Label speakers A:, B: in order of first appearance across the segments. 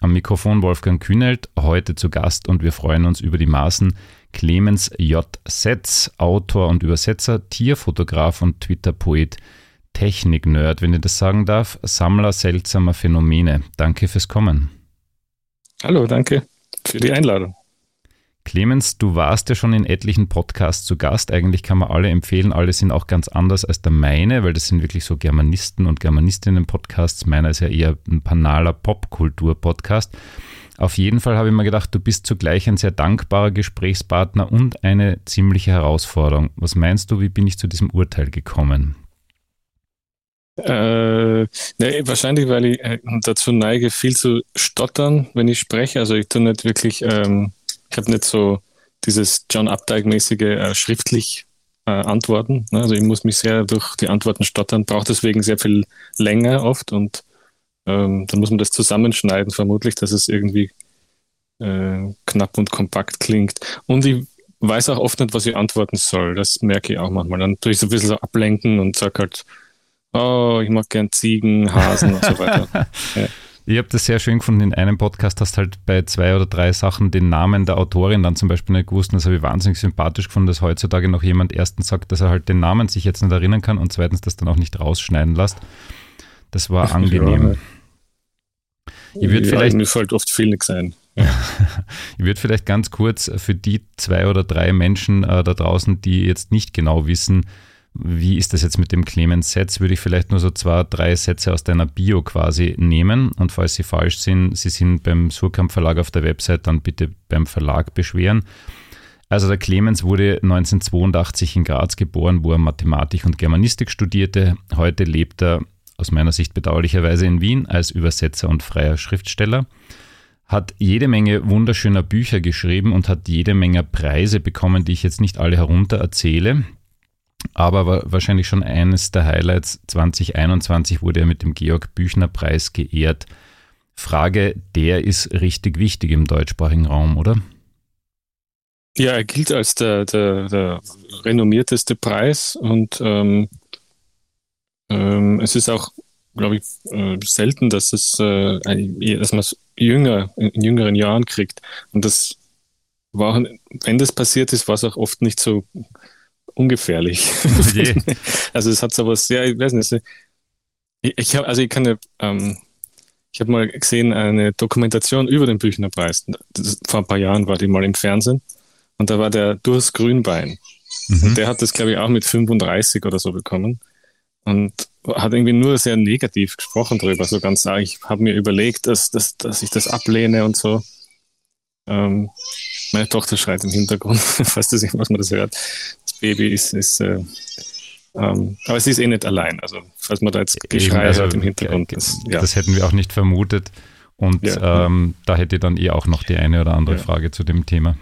A: Am Mikrofon Wolfgang Kühnelt, heute zu Gast und wir freuen uns über die Maßen Clemens J. Setz, Autor und Übersetzer, Tierfotograf und Twitter-Poet, Technik-Nerd, wenn ich das sagen darf, Sammler seltsamer Phänomene. Danke fürs Kommen.
B: Hallo, danke für die Einladung.
A: Clemens, du warst ja schon in etlichen Podcasts zu Gast. Eigentlich kann man alle empfehlen. Alle sind auch ganz anders als der meine, weil das sind wirklich so Germanisten und Germanistinnen-Podcasts. Meiner ist ja eher ein banaler Popkultur-Podcast. Auf jeden Fall habe ich mir gedacht, du bist zugleich ein sehr dankbarer Gesprächspartner und eine ziemliche Herausforderung. Was meinst du, wie bin ich zu diesem Urteil gekommen?
B: Äh, ne, wahrscheinlich, weil ich äh, dazu neige, viel zu stottern, wenn ich spreche. Also ich tue nicht wirklich ähm, ich habe nicht so dieses John Updike-mäßige äh, schriftlich äh, Antworten. Ne? Also ich muss mich sehr durch die Antworten stottern, brauche deswegen sehr viel länger oft und ähm, dann muss man das zusammenschneiden, vermutlich, dass es irgendwie äh, knapp und kompakt klingt. Und ich weiß auch oft nicht, was ich antworten soll. Das merke ich auch manchmal. Dann tue ich so ein bisschen so ablenken und sage halt, oh, ich mag gern Ziegen, Hasen und so weiter. Ja.
A: Ich habe das sehr schön gefunden. In einem Podcast hast halt bei zwei oder drei Sachen den Namen der Autorin dann zum Beispiel nicht gewusst. Und das habe ich wahnsinnig sympathisch gefunden, dass heutzutage noch jemand erstens sagt, dass er halt den Namen sich jetzt nicht erinnern kann und zweitens das dann auch nicht rausschneiden lässt. Das war angenehm.
B: Ja. Ich würde ja, vielleicht. Mir fällt oft viel nichts ein.
A: Ich würde vielleicht ganz kurz für die zwei oder drei Menschen äh, da draußen, die jetzt nicht genau wissen, wie ist das jetzt mit dem Clemens Setz? Würde ich vielleicht nur so zwei, drei Sätze aus deiner Bio quasi nehmen. Und falls sie falsch sind, sie sind beim Surkamp Verlag auf der Website, dann bitte beim Verlag beschweren. Also der Clemens wurde 1982 in Graz geboren, wo er Mathematik und Germanistik studierte. Heute lebt er aus meiner Sicht bedauerlicherweise in Wien als Übersetzer und freier Schriftsteller. Hat jede Menge wunderschöner Bücher geschrieben und hat jede Menge Preise bekommen, die ich jetzt nicht alle herunter erzähle. Aber wahrscheinlich schon eines der Highlights 2021 wurde er mit dem Georg Büchner Preis geehrt. Frage, der ist richtig wichtig im deutschsprachigen Raum, oder?
B: Ja, er gilt als der, der, der renommierteste Preis und ähm, ähm, es ist auch, glaube ich, äh, selten, dass es, äh, dass man es jünger, in jüngeren Jahren kriegt. Und das war, wenn das passiert ist, war es auch oft nicht so ungefährlich. also es hat so was, ja, ich weiß nicht. Ich, habe, also ich kann ähm, ich habe mal gesehen eine Dokumentation über den Büchnerpreis. Das, vor ein paar Jahren war die mal im Fernsehen und da war der Durst Grünbein. Mhm. Und der hat das, glaube ich, auch mit 35 oder so bekommen und hat irgendwie nur sehr negativ gesprochen darüber. So ganz, ah, ich habe mir überlegt, dass, dass, dass ich das ablehne und so. Ähm, meine Tochter schreit im Hintergrund, falls das was man das hört. Baby ist, ist äh, ähm, aber sie ist eh nicht allein. Also, falls man da jetzt Geschrei also, hört im Hintergrund.
A: Das, ja. das, hätten wir auch nicht vermutet. Und ja, ähm, da hätte ich dann eh auch noch die eine oder andere ja. Frage zu dem Thema.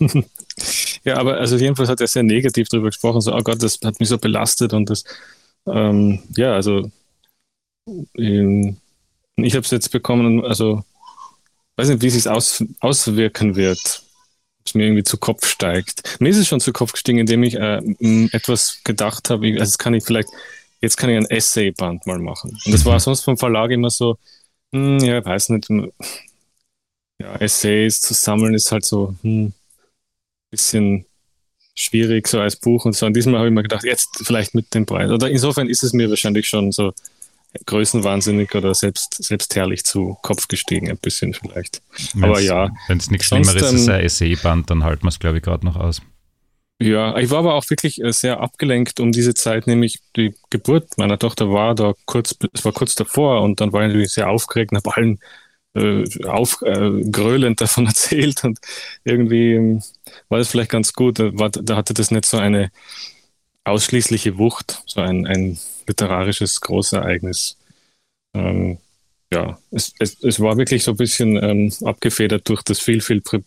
B: ja, aber also jedenfalls hat er sehr negativ darüber gesprochen, so, oh Gott, das hat mich so belastet und das, ähm, ja, also ähm, ich habe es jetzt bekommen, also weiß nicht, wie es sich aus, auswirken wird es mir irgendwie zu Kopf steigt. Mir ist es schon zu Kopf gestiegen, indem ich äh, etwas gedacht habe, also jetzt kann ich vielleicht, jetzt kann ich ein Essay-Band mal machen. Und das war mhm. sonst vom Verlag immer so, hm, ja, ich weiß nicht, ja, Essays zu sammeln ist halt so, hm, bisschen schwierig, so als Buch und so. Und diesmal habe ich mir gedacht, jetzt vielleicht mit dem Preis. Oder insofern ist es mir wahrscheinlich schon so größenwahnsinnig oder selbst, selbstherrlich zu Kopf gestiegen, ein bisschen vielleicht.
A: Wenn's, aber ja. Wenn es nichts Schlimmeres ist, ein Essayband, dann halten wir es, glaube ich, gerade noch aus.
B: Ja, ich war aber auch wirklich äh, sehr abgelenkt um diese Zeit, nämlich die Geburt meiner Tochter war da kurz, es war kurz davor und dann war ich natürlich sehr aufgeregt und habe allen äh, auf, äh, davon erzählt und irgendwie ähm, war das vielleicht ganz gut. Da, war, da hatte das nicht so eine ausschließliche Wucht, so ein, ein literarisches Großereignis. Ähm, ja, es, es, es war wirklich so ein bisschen ähm, abgefedert durch das viel, viel pri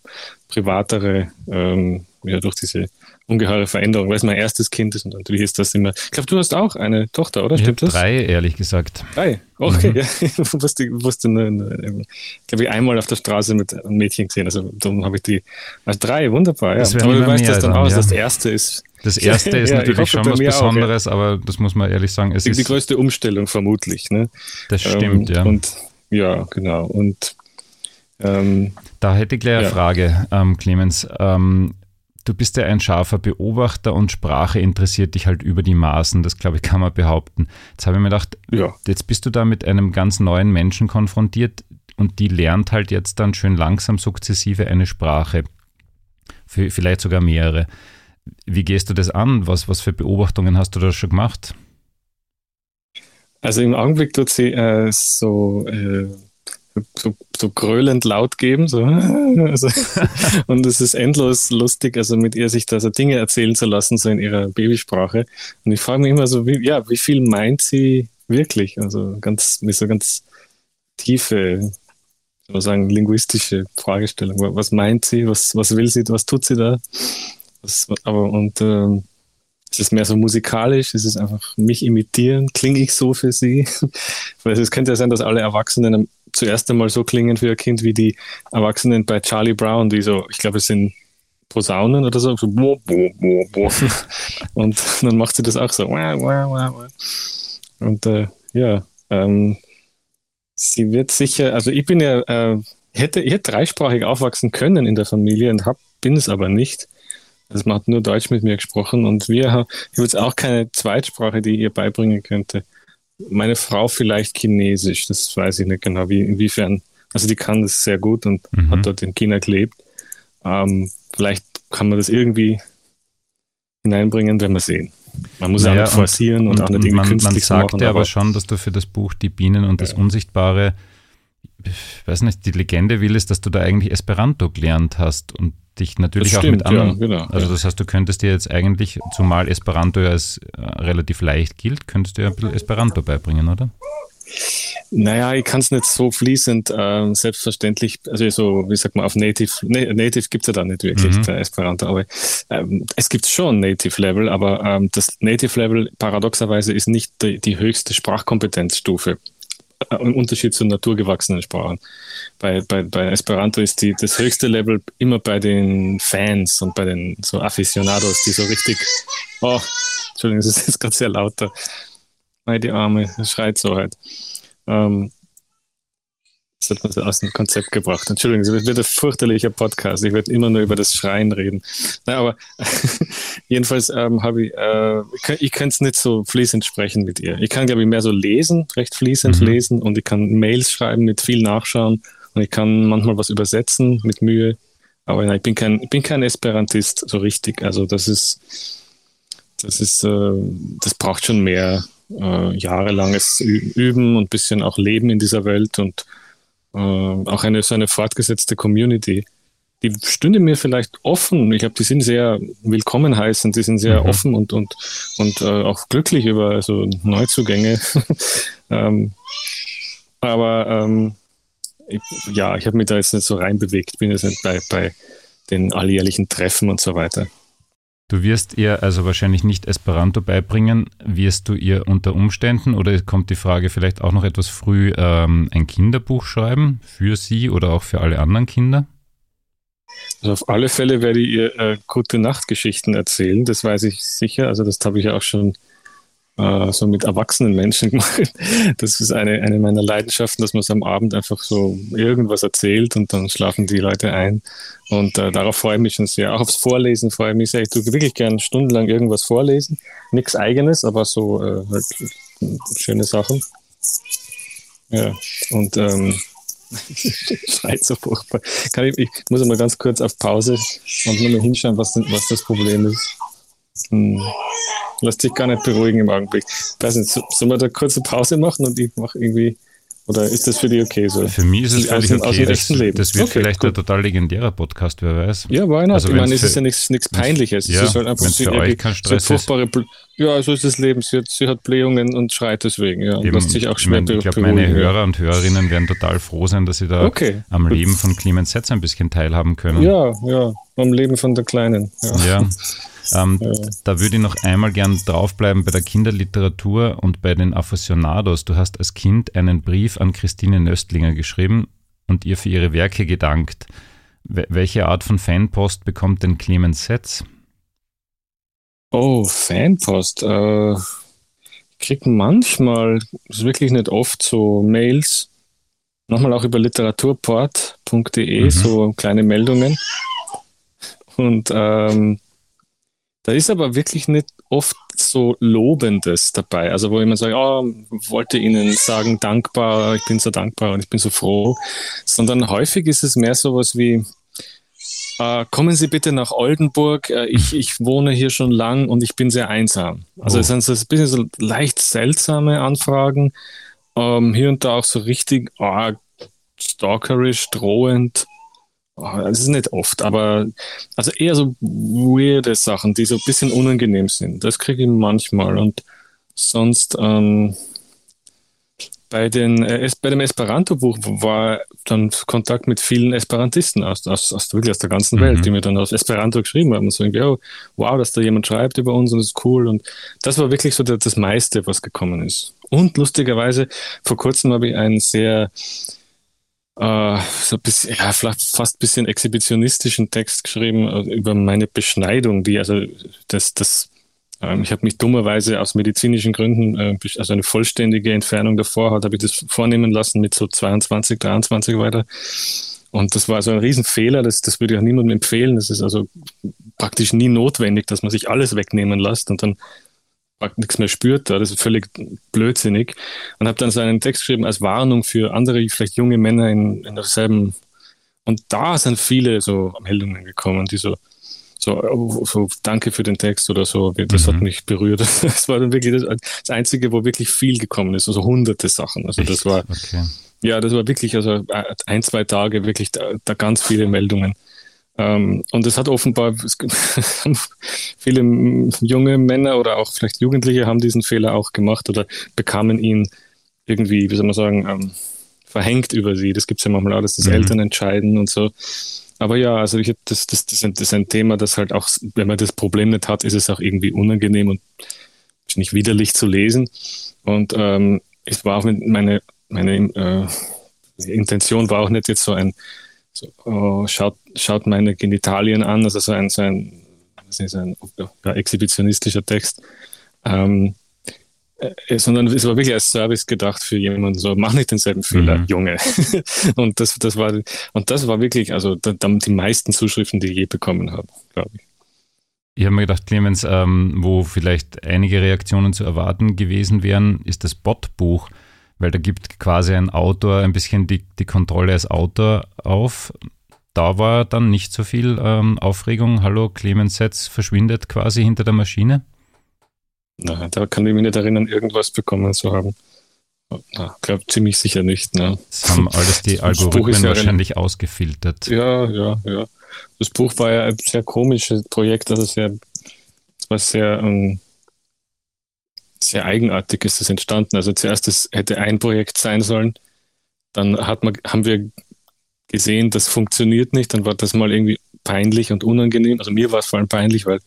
B: privatere, ähm, ja, durch diese ungeheure Veränderung, weil es mein erstes Kind ist und natürlich ist das immer. Ich glaube, du hast auch eine Tochter, oder?
A: Ich
B: Stimmt
A: habe
B: das?
A: drei, ehrlich gesagt.
B: Drei. Okay, mhm. ja. Ich wusste, wusste nur, glaube ich, einmal auf der Straße mit einem Mädchen gesehen. Also darum habe ich die. Also drei, wunderbar, ja.
A: Aber du weißt das dann, dann aus,
B: ja. das erste ist.
A: Das erste ist ja, natürlich schon was Besonderes, auch, ja. aber das muss man ehrlich sagen. Es
B: die,
A: ist
B: die größte Umstellung vermutlich. Ne?
A: Das stimmt, ähm, ja.
B: Und ja, genau. Und ähm,
A: da hätte ich gleich eine Frage, ähm, Clemens. Ähm, du bist ja ein scharfer Beobachter und Sprache interessiert dich halt über die Maßen, das glaube ich kann man behaupten. Jetzt habe ich mir gedacht, ja. jetzt bist du da mit einem ganz neuen Menschen konfrontiert und die lernt halt jetzt dann schön langsam sukzessive eine Sprache, vielleicht sogar mehrere. Wie gehst du das an? Was, was für Beobachtungen hast du da schon gemacht?
B: Also im Augenblick tut sie äh, so äh, so, so gröhlend laut geben. So. Also, und es ist endlos lustig, also mit ihr sich da so Dinge erzählen zu lassen, so in ihrer Babysprache. Und ich frage mich immer so, wie, ja, wie viel meint sie wirklich? Also ganz, mit so ganz tiefe, sagen, linguistische Fragestellung. Was meint sie? Was, was will sie? Was tut sie da? Was, aber, und, ähm, ist es mehr so musikalisch? Ist es einfach mich imitieren? Klinge ich so für sie? Weil es könnte ja sein, dass alle Erwachsenen zuerst einmal so klingen für ihr Kind wie die Erwachsenen bei Charlie Brown, die so, ich glaube, es sind Posaunen oder so, so bo, bo, bo, bo. und dann macht sie das auch so. Und äh, ja, ähm, sie wird sicher, also ich bin ja, äh, hätte, ich hätte dreisprachig aufwachsen können in der Familie und hab, bin es aber nicht. Also man hat nur Deutsch mit mir gesprochen und wir haben, ich habe jetzt auch keine Zweitsprache, die ich ihr beibringen könnte meine Frau vielleicht Chinesisch, das weiß ich nicht genau, wie, inwiefern. Also die kann das sehr gut und mhm. hat dort in China gelebt. Ähm, vielleicht kann man das irgendwie hineinbringen, wenn wir sehen. Man muss naja, auch nicht forcieren und, und, und auch nicht irgendwie
A: man,
B: künstlich
A: Man sagt machen, ja aber schon, dass du für das Buch Die Bienen und ja. das Unsichtbare, ich weiß nicht, die Legende will es, dass du da eigentlich Esperanto gelernt hast und dich natürlich das auch stimmt, mit anderen. Ja, genau, also das heißt, du könntest dir jetzt eigentlich, zumal Esperanto ja als äh, relativ leicht gilt, könntest du ja ein bisschen Esperanto beibringen, oder?
B: Naja, ich kann es nicht so fließend, äh, selbstverständlich, also so, wie sagt man, auf Native, Na Native gibt es ja da nicht wirklich, mhm. Esperanto, aber ähm, es gibt schon Native Level, aber ähm, das Native Level paradoxerweise ist nicht die, die höchste Sprachkompetenzstufe. Äh, im Unterschied zu naturgewachsenen Sprachen. Bei, bei, bei Esperanto ist die, das höchste Level immer bei den Fans und bei den so Aficionados, die so richtig, oh, Entschuldigung, das ist jetzt gerade sehr lauter. Nein, die Arme, schreit so halt. Ähm, das hat man aus dem Konzept gebracht. Entschuldigung, es wird ein fürchterlicher Podcast. Ich werde immer nur über das Schreien reden. Nein, aber jedenfalls ähm, habe ich, äh, ich, kann es nicht so fließend sprechen mit ihr. Ich kann, glaube ich, mehr so lesen, recht fließend mhm. lesen und ich kann Mails schreiben mit viel Nachschauen und ich kann manchmal was übersetzen mit Mühe. Aber nein, ich bin kein, ich bin kein Esperantist so richtig. Also das ist, das ist, äh, das braucht schon mehr äh, jahrelanges Üben und ein bisschen auch Leben in dieser Welt und auch eine so eine fortgesetzte Community. Die stünde mir vielleicht offen. Ich glaube, die sind sehr willkommen heißend, die sind sehr mhm. offen und, und, und äh, auch glücklich über also Neuzugänge. ähm, aber ähm, ich, ja, ich habe mich da jetzt nicht so reinbewegt, bin jetzt nicht bei, bei den alljährlichen Treffen und so weiter.
A: Du wirst ihr also wahrscheinlich nicht Esperanto beibringen. Wirst du ihr unter Umständen oder kommt die Frage vielleicht auch noch etwas früh ähm, ein Kinderbuch schreiben für sie oder auch für alle anderen Kinder?
B: Also auf alle Fälle werde ich ihr äh, gute Nachtgeschichten erzählen, das weiß ich sicher. Also das habe ich ja auch schon äh, so mit erwachsenen Menschen gemacht. Das ist eine, eine meiner Leidenschaften, dass man es am Abend einfach so irgendwas erzählt und dann schlafen die Leute ein. Und äh, darauf freue ich mich schon sehr. Auch aufs Vorlesen freue ich mich sehr. Ich tue wirklich gern stundenlang irgendwas vorlesen. Nichts eigenes, aber so äh, halt schöne Sachen. Ja, und ähm, schreit so furchtbar. Kann ich, ich muss mal ganz kurz auf Pause und nur mal hinschauen, was, was das Problem ist. Hm. Lass dich gar nicht beruhigen im Augenblick. Ich weiß nicht, sollen wir da kurze Pause machen und ich mache irgendwie Oder ist das für dich okay so?
A: Für mich ist es völlig
B: aus,
A: okay.
B: Aus
A: das,
B: Leben.
A: das wird
B: okay,
A: vielleicht
B: gut.
A: ein total legendärer Podcast, wer weiß.
B: Ja, why not?
A: Also
B: ich meine, es ist ja nichts, Peinliches.
A: Ja,
B: es ist halt einfach irgendwie-
A: euch kein Stress ist.
B: furchtbare Ja, so ist das Leben. Sie hat, sie hat Blähungen und schreit deswegen. Ja, und
A: Eben,
B: lässt sich auch
A: ich
B: schwer
A: mein, ich glaube, meine. Hörer und Hörerinnen werden total froh sein, dass sie da
B: Okay.
A: am Leben von Clemens Setz ein bisschen teilhaben können.
B: Ja, ja, am Leben von der Kleinen. Ja.
A: Ja. Ähm,
B: Ja.
A: Da würde ich noch einmal gern draufbleiben bei der Kinderliteratur und bei den Aficionados. Du hast als Kind einen Brief an Christine Nöstlinger geschrieben und ihr für ihre Werke gedankt. Wel- Welche Art von Fanpost bekommt denn Clemens Setz?
B: Oh, Fanpost. Äh, ich krieg manchmal, ist wirklich nicht oft, so Mails. Nochmal auch über literaturport.de,
A: Mhm.
B: so kleine Meldungen. Und ähm, da ist aber wirklich nicht oft so Lobendes dabei. Also wo jemand sagt, oh, wollte Ihnen sagen, dankbar, ich bin so dankbar und ich bin so froh. Sondern häufig ist es mehr sowas wie, äh, kommen Sie bitte nach Oldenburg, äh, ich, ich wohne hier schon lang und ich bin sehr einsam. Also
A: Oh.
B: es sind so ein bisschen so leicht seltsame Anfragen, ähm, hier und da auch so richtig arg stalkerisch, drohend. Ah, Das ist nicht oft, aber also eher so weirde Sachen, die so ein bisschen unangenehm sind. Das kriege ich manchmal und sonst ähm, bei, den, äh, es- bei dem Esperanto-Buch war dann Kontakt mit vielen Esperantisten aus, aus, aus wirklich aus der ganzen
A: Mhm.
B: Welt, die mir dann auf Esperanto geschrieben haben und so irgendwie, oh, wow, dass da jemand schreibt über uns und das ist cool und das war wirklich so der, das meiste, was gekommen ist. Und lustigerweise, vor kurzem habe ich einen sehr äh, so ein bisschen, ja, fast ein bisschen exhibitionistischen Text geschrieben äh, über meine Beschneidung, die also das, das ähm, ich habe mich dummerweise aus medizinischen Gründen, äh, also eine vollständige Entfernung davor hat, habe ich das vornehmen lassen mit so 22, 23 weiter. Und das war so ein Riesenfehler, das, das würde ich auch niemandem empfehlen. Das ist also praktisch nie notwendig, dass man sich alles wegnehmen lässt und dann nichts mehr spürt. Das ist völlig blödsinnig. Und habe dann so einen Text geschrieben als Warnung für andere, vielleicht junge Männer in, in derselben. Und da sind viele so Meldungen gekommen, die so, so, oh, so danke für den Text oder so. Das
A: Mhm.
B: hat mich berührt. Das war dann wirklich das, das Einzige, wo wirklich viel gekommen ist. Also hunderte Sachen. Also das
A: Echt?
B: war,
A: Okay.
B: ja, das war wirklich, also äh, ein, zwei Tage wirklich da, da ganz viele Meldungen. Ähm, und es hat offenbar, es viele junge Männer oder auch vielleicht Jugendliche haben diesen Fehler auch gemacht oder bekamen ihn irgendwie, wie soll man sagen, ähm, verhängt über sie. Das gibt es ja manchmal auch, dass das
A: Mhm.
B: Eltern entscheiden und so. Aber ja, also ich das, das, das, ist ein- das ist ein Thema, das halt auch, wenn man das Problem nicht hat, ist es auch irgendwie unangenehm und nicht widerlich zu lesen. Und ähm, es war auch mit meine, meine äh, Intention war auch nicht jetzt so ein, so, oh, schaut, schaut meine Genitalien an, also so ein, so ein, was ist ein ja, exhibitionistischer Text. Ähm, äh, sondern es war wirklich als Service gedacht für jemanden, so mach nicht denselben Fehler,
A: Mhm.
B: Junge. und das, das war und das war wirklich, also da, die meisten Zuschriften, die ich je bekommen habe, glaube ich.
A: Ich habe mir gedacht, Clemens, ähm, wo vielleicht einige Reaktionen zu erwarten gewesen wären, ist das Bot-Buch, weil da gibt quasi ein Autor ein bisschen die, die Kontrolle als Autor auf. Da war dann nicht so viel ähm, Aufregung. Hallo, Clemens Setz verschwindet quasi hinter der Maschine.
B: Na, da kann ich mich nicht erinnern, irgendwas bekommen zu haben. Na, glaube ziemlich sicher nicht. Ne?
A: Das haben alles die
B: Das
A: Algorithmen
B: ja
A: wahrscheinlich ausgefiltert.
B: Ja, ja, ja. Das Buch war ja ein sehr komisches Projekt, also sehr, es war sehr, ähm, sehr eigenartig ist es entstanden. Also zuerst es hätte ein Projekt sein sollen, dann hat man, haben wir gesehen, das funktioniert nicht, dann war das mal irgendwie peinlich und unangenehm. Also mir war es vor allem peinlich, weil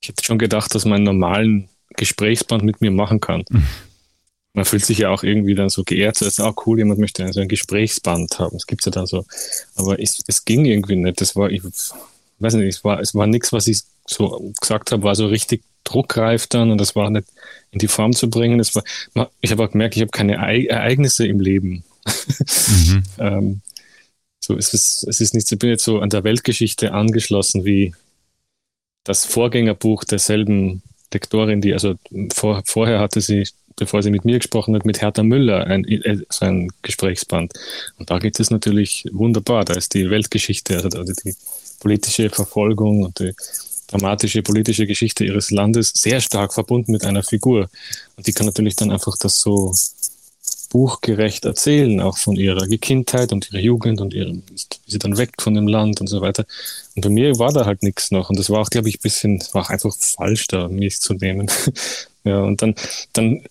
B: ich hätte schon gedacht, dass man einen normalen Gesprächsband mit mir machen kann.
A: Mhm.
B: Man fühlt sich ja auch irgendwie dann so geehrt, so, ist auch cool, jemand möchte so ein Gesprächsband haben. Das gibt's ja dann so. Aber es, es ging irgendwie nicht. Das war, ich weiß nicht, es war, es war nichts, was ich so gesagt habe, war so richtig druckreif dann und das war nicht in die Form zu bringen. Das war, ich habe auch gemerkt, ich habe keine Ereignisse im Leben.
A: Mhm.
B: ähm, so, es ist, es ist nicht, ich bin jetzt so an der Weltgeschichte angeschlossen wie das Vorgängerbuch derselben Lektorin, die also vor, vorher hatte sie, bevor sie mit mir gesprochen hat, mit Hertha Müller ein, so ein Gesprächsband. Und da geht es natürlich wunderbar. Da ist die Weltgeschichte, also die politische Verfolgung und die dramatische politische Geschichte ihres Landes sehr stark verbunden mit einer Figur. Und die kann natürlich dann einfach das so buchgerecht erzählen, auch von ihrer Kindheit und ihrer Jugend und ihrem, wie sie dann weg von dem Land und so weiter. Und bei mir war da halt nichts noch. Und das war auch, glaube ich, ein bisschen, war auch einfach falsch, da mich zu nehmen. ja, und dann, dann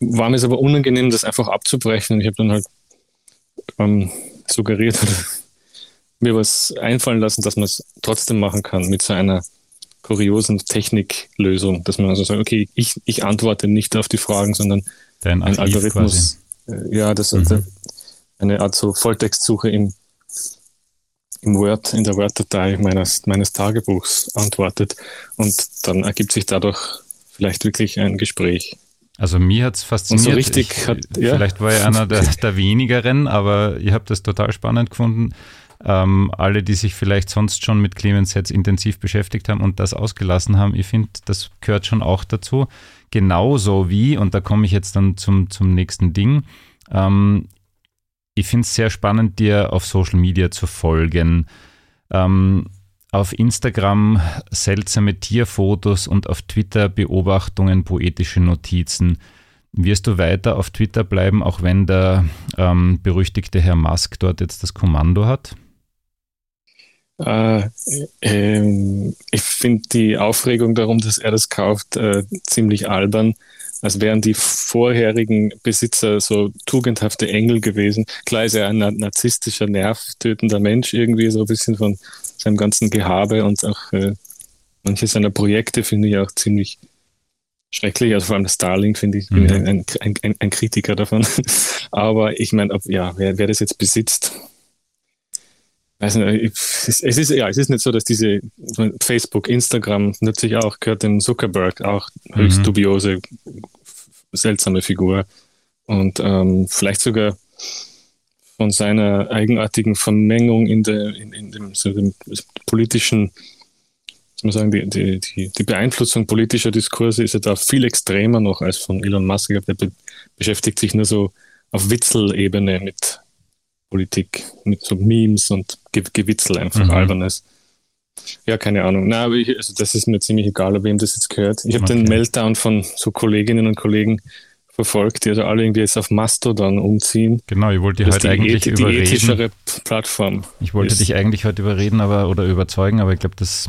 B: war mir es aber unangenehm, das einfach abzubrechen. Und ich habe dann halt ähm, suggeriert oder mir was einfallen lassen, dass man es trotzdem machen kann mit so einer kuriosen Techniklösung, dass man also sagt, okay, ich, ich antworte nicht auf die Fragen, sondern Dein ein Algorithmus. Quasi. Äh, ja, das ist mhm. eine Art so Volltextsuche im, im Word, in der Word-Datei meines, meines Tagebuchs antwortet und dann ergibt sich dadurch vielleicht wirklich ein Gespräch.
A: Also mir hat es fasziniert. Und so richtig ich, hat, ja. Vielleicht war ich einer der, der wenigeren, aber ihr habt das total spannend gefunden. Ähm, alle, die sich vielleicht sonst schon mit Clemens Sets intensiv beschäftigt haben und das ausgelassen haben, ich finde, das gehört schon auch dazu. Genauso wie, und da komme ich jetzt dann zum, zum nächsten Ding, ähm, ich finde es sehr spannend, dir auf Social Media zu folgen. Ähm, auf Instagram seltsame Tierfotos und auf Twitter Beobachtungen, poetische Notizen. Wirst du weiter auf Twitter bleiben, auch wenn der ähm, berüchtigte Herr Musk dort jetzt das Kommando hat?
B: Äh, äh, ich finde die Aufregung darum, dass er das kauft, äh, ziemlich albern. Als wären die vorherigen Besitzer so tugendhafte Engel gewesen. Klar ist er ein narzisstischer, nervtötender Mensch, irgendwie so ein bisschen von seinem ganzen Gehabe und auch äh, manche seiner Projekte finde ich auch ziemlich schrecklich. Also vor allem Starlink finde ich, mhm. ein, ein, ein, ein, Kritiker davon. Aber ich meine, ja, wer, wer das jetzt besitzt, nicht, es ist, ja, es ist nicht so, dass diese Facebook, Instagram natürlich auch, gehört dem Zuckerberg auch höchst mhm. dubiose, seltsame Figur. Und ähm, vielleicht sogar von seiner eigenartigen Vermengung in, der, in, in dem, so dem politischen, soll man sagen, die, die, die, die Beeinflussung politischer Diskurse ist ja da viel extremer noch als von Elon Musk. Der be beschäftigt sich nur so auf Witzelebene mit Politik mit so Memes und Ge Gewitzel einfach mhm. albernes. Ja, keine Ahnung. Na, aber ich, also das ist mir ziemlich egal, ob wem das jetzt gehört. Ich habe okay. den Meltdown von so Kolleginnen und Kollegen verfolgt, die also alle irgendwie jetzt auf Mastodon umziehen.
A: Genau, ich wollte dich heute eigentlich
B: die überreden. Die ethischere Plattform.
A: Ich wollte ist. dich eigentlich heute überreden aber, oder überzeugen, aber ich glaube, das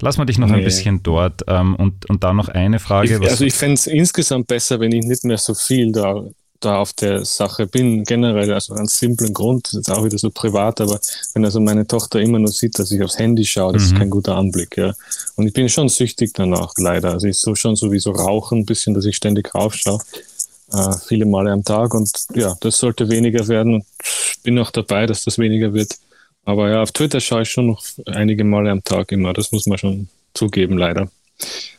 A: lassen wir dich noch nee. ein bisschen dort. Ähm, und, und da noch eine Frage.
B: Ich, also ich fände es insgesamt besser, wenn ich nicht mehr so viel da da auf der Sache bin, generell, also ganz simplen Grund, das ist auch wieder so privat, aber wenn also meine Tochter immer nur sieht, dass ich aufs Handy schaue, das mhm. ist kein guter Anblick, ja. Und ich bin schon süchtig danach, leider. Also ich so schon sowieso rauchen, ein bisschen, dass ich ständig raufschaue, äh, viele Male am Tag und ja, das sollte weniger werden und bin auch dabei, dass das weniger wird. Aber ja, auf Twitter schaue ich schon noch einige Male am Tag immer, das muss man schon zugeben, leider.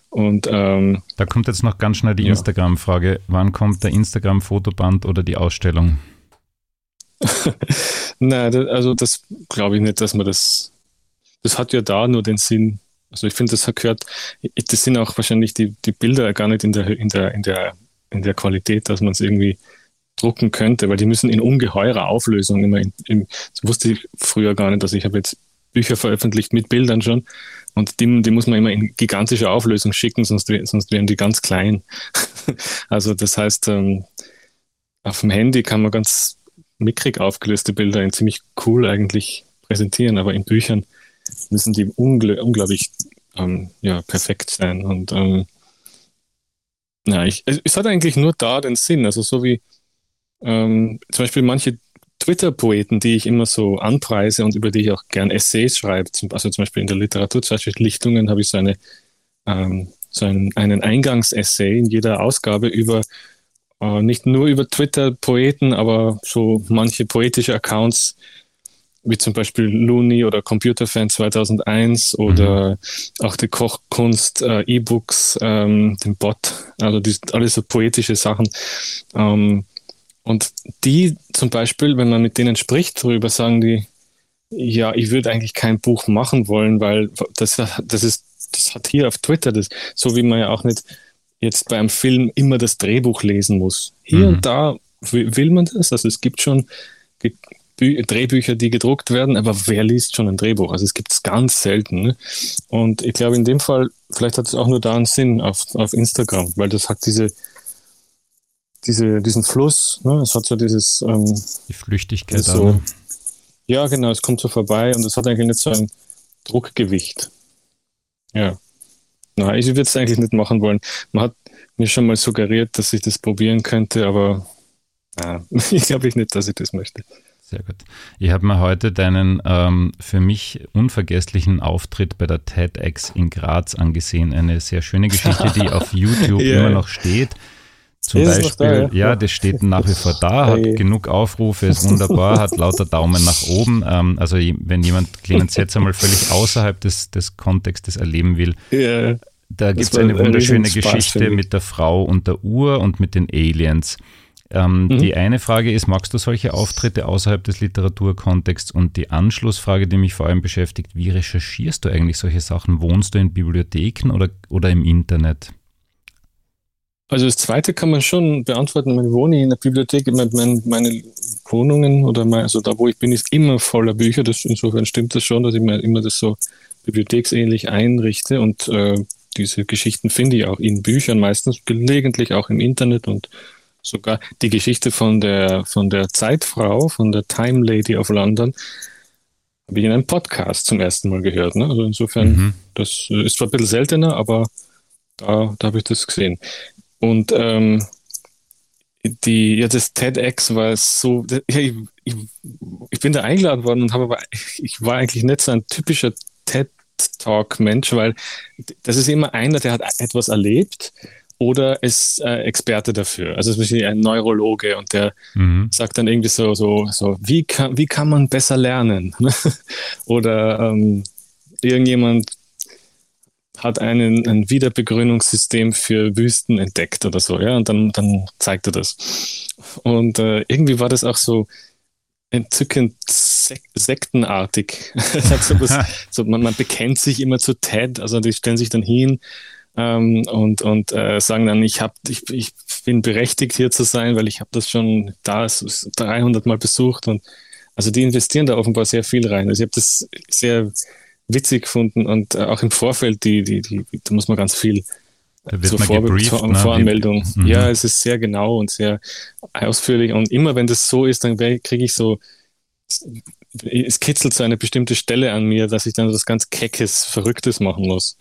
B: Und ähm,
A: da kommt jetzt noch ganz schnell die ja. Instagram-Frage. Wann kommt der Instagram-Fotoband oder die Ausstellung?
B: Nein, also das glaube ich nicht, dass man das. Das hat ja da nur den Sinn. Also ich finde, das gehört. Das sind auch wahrscheinlich die, die Bilder gar nicht in der, in der, in der, in der Qualität, dass man es irgendwie drucken könnte, weil die müssen in ungeheurer Auflösung immer in, in, das wusste ich früher gar nicht, dass ich habe jetzt Bücher veröffentlicht mit Bildern schon und die, die muss man immer in gigantische Auflösung schicken, sonst, sonst werden die ganz klein. also das heißt, ähm, auf dem Handy kann man ganz mickrig aufgelöste Bilder in ziemlich cool eigentlich präsentieren, aber in Büchern müssen die ungl unglaublich ähm, ja, perfekt sein. Und ähm, na, ich, es hat eigentlich nur da den Sinn, also so wie ähm, zum Beispiel manche Twitter-Poeten, die ich immer so anpreise und über die ich auch gern Essays schreibe, also zum Beispiel in der Literaturzeitschrift Lichtungen habe ich so, eine, ähm, so einen, einen Eingangsessay in jeder Ausgabe über äh, nicht nur über Twitter-Poeten, aber so manche poetische Accounts, wie zum Beispiel Looney oder Computerfan 2001 oder mhm. auch die Kochkunst, äh, E-Books, ähm, den Bot, also die, alles so poetische Sachen. Ähm, und die zum Beispiel, wenn man mit denen spricht darüber, sagen die, ja, ich würde eigentlich kein Buch machen wollen, weil das, das ist, das hat hier auf Twitter, das, so wie man ja auch nicht jetzt beim Film immer das Drehbuch lesen muss. Hier mhm. und da will man das. Also es gibt schon Drehbücher, die gedruckt werden, aber wer liest schon ein Drehbuch? Also es gibt es ganz selten. Ne? Und ich glaube, in dem Fall, vielleicht hat es auch nur da einen Sinn auf, auf Instagram, weil das hat diese, diese, diesen Fluss, ne? es hat so dieses ähm,
A: Die Flüchtigkeit
B: so,
A: auch, ne?
B: ja genau, es kommt so vorbei und es hat eigentlich nicht so ein Druckgewicht. Ja. Na, ich würde es eigentlich nicht machen wollen. Man hat mir schon mal suggeriert, dass ich das probieren könnte, aber ja, ich glaube ich nicht, dass ich das möchte.
A: Sehr gut. Ich habe mir heute deinen ähm, für mich unvergesslichen Auftritt bei der TEDx in Graz angesehen. Eine sehr schöne Geschichte, die auf YouTube
B: Ja.
A: immer noch steht. Zum
B: Ist
A: Beispiel,
B: da, ja?
A: ja, das steht nach wie vor da, hat
B: Hey.
A: genug Aufrufe, ist wunderbar, hat lauter Daumen nach oben. Ähm, also wenn jemand Clemens Setz einmal völlig außerhalb des, des Kontextes erleben will,
B: Ja,
A: da gibt es eine
B: ein
A: wunderschöne
B: Riesenspaß,
A: Geschichte mit der Frau und der Uhr und mit den Aliens. Ähm,
B: Mhm.
A: Die eine Frage ist, magst du solche Auftritte außerhalb des Literaturkontexts? Und die Anschlussfrage, die mich vor allem beschäftigt, wie recherchierst du eigentlich solche Sachen? Wohnst du in Bibliotheken oder, oder im Internet?
B: Also das zweite kann man schon beantworten. Ich wohne in der Bibliothek. Meine, meine, Wohnungen oder mein, also da, wo ich bin, ist immer voller Bücher. Das, insofern stimmt das schon, dass ich mir immer das so bibliotheksähnlich einrichte. Und äh, diese Geschichten finde ich auch in Büchern, meistens gelegentlich auch im Internet und sogar die Geschichte von der, von der Zeitfrau, von der Time Lady of London, habe ich in einem Podcast zum ersten Mal gehört. Ne? Also insofern,
A: Mhm.
B: das äh, ist zwar ein bisschen seltener, aber da, da habe ich das gesehen. Und ähm, die, ja, das TEDx war so, ja, ich, ich, ich bin da eingeladen worden und habe aber, ich war eigentlich nicht so ein typischer TED-Talk-Mensch, weil das ist immer einer, der hat etwas erlebt oder ist äh, Experte dafür. Also zum Beispiel ein Neurologe und der
A: Mhm.
B: sagt dann irgendwie so, so, so wie, kann, wie kann man besser lernen? Oder ähm, irgendjemand hat einen, ein Wiederbegrünungssystem für Wüsten entdeckt oder so, ja, und dann, dann zeigt er das. Und äh, irgendwie war das auch so entzückend sek sektenartig. So was, so, man, man bekennt sich immer zu TED, also die stellen sich dann hin ähm, und, und äh, sagen dann, ich, hab, ich, ich bin berechtigt hier zu sein, weil ich habe das schon da es ist 300 Mal besucht und also die investieren da offenbar sehr viel rein. Also ich habe das sehr witzig gefunden und äh, auch im Vorfeld, die, die, die, da muss man ganz viel
A: Da wird
B: zur Vorbe-
A: gebrieft,
B: Vor
A: ne?
B: Voranmeldung.
A: Mhm.
B: Ja, es ist sehr genau und sehr ausführlich. Und immer wenn das so ist, dann kriege ich so, es kitzelt so eine bestimmte Stelle an mir, dass ich dann was ganz Keckes, Verrücktes machen muss.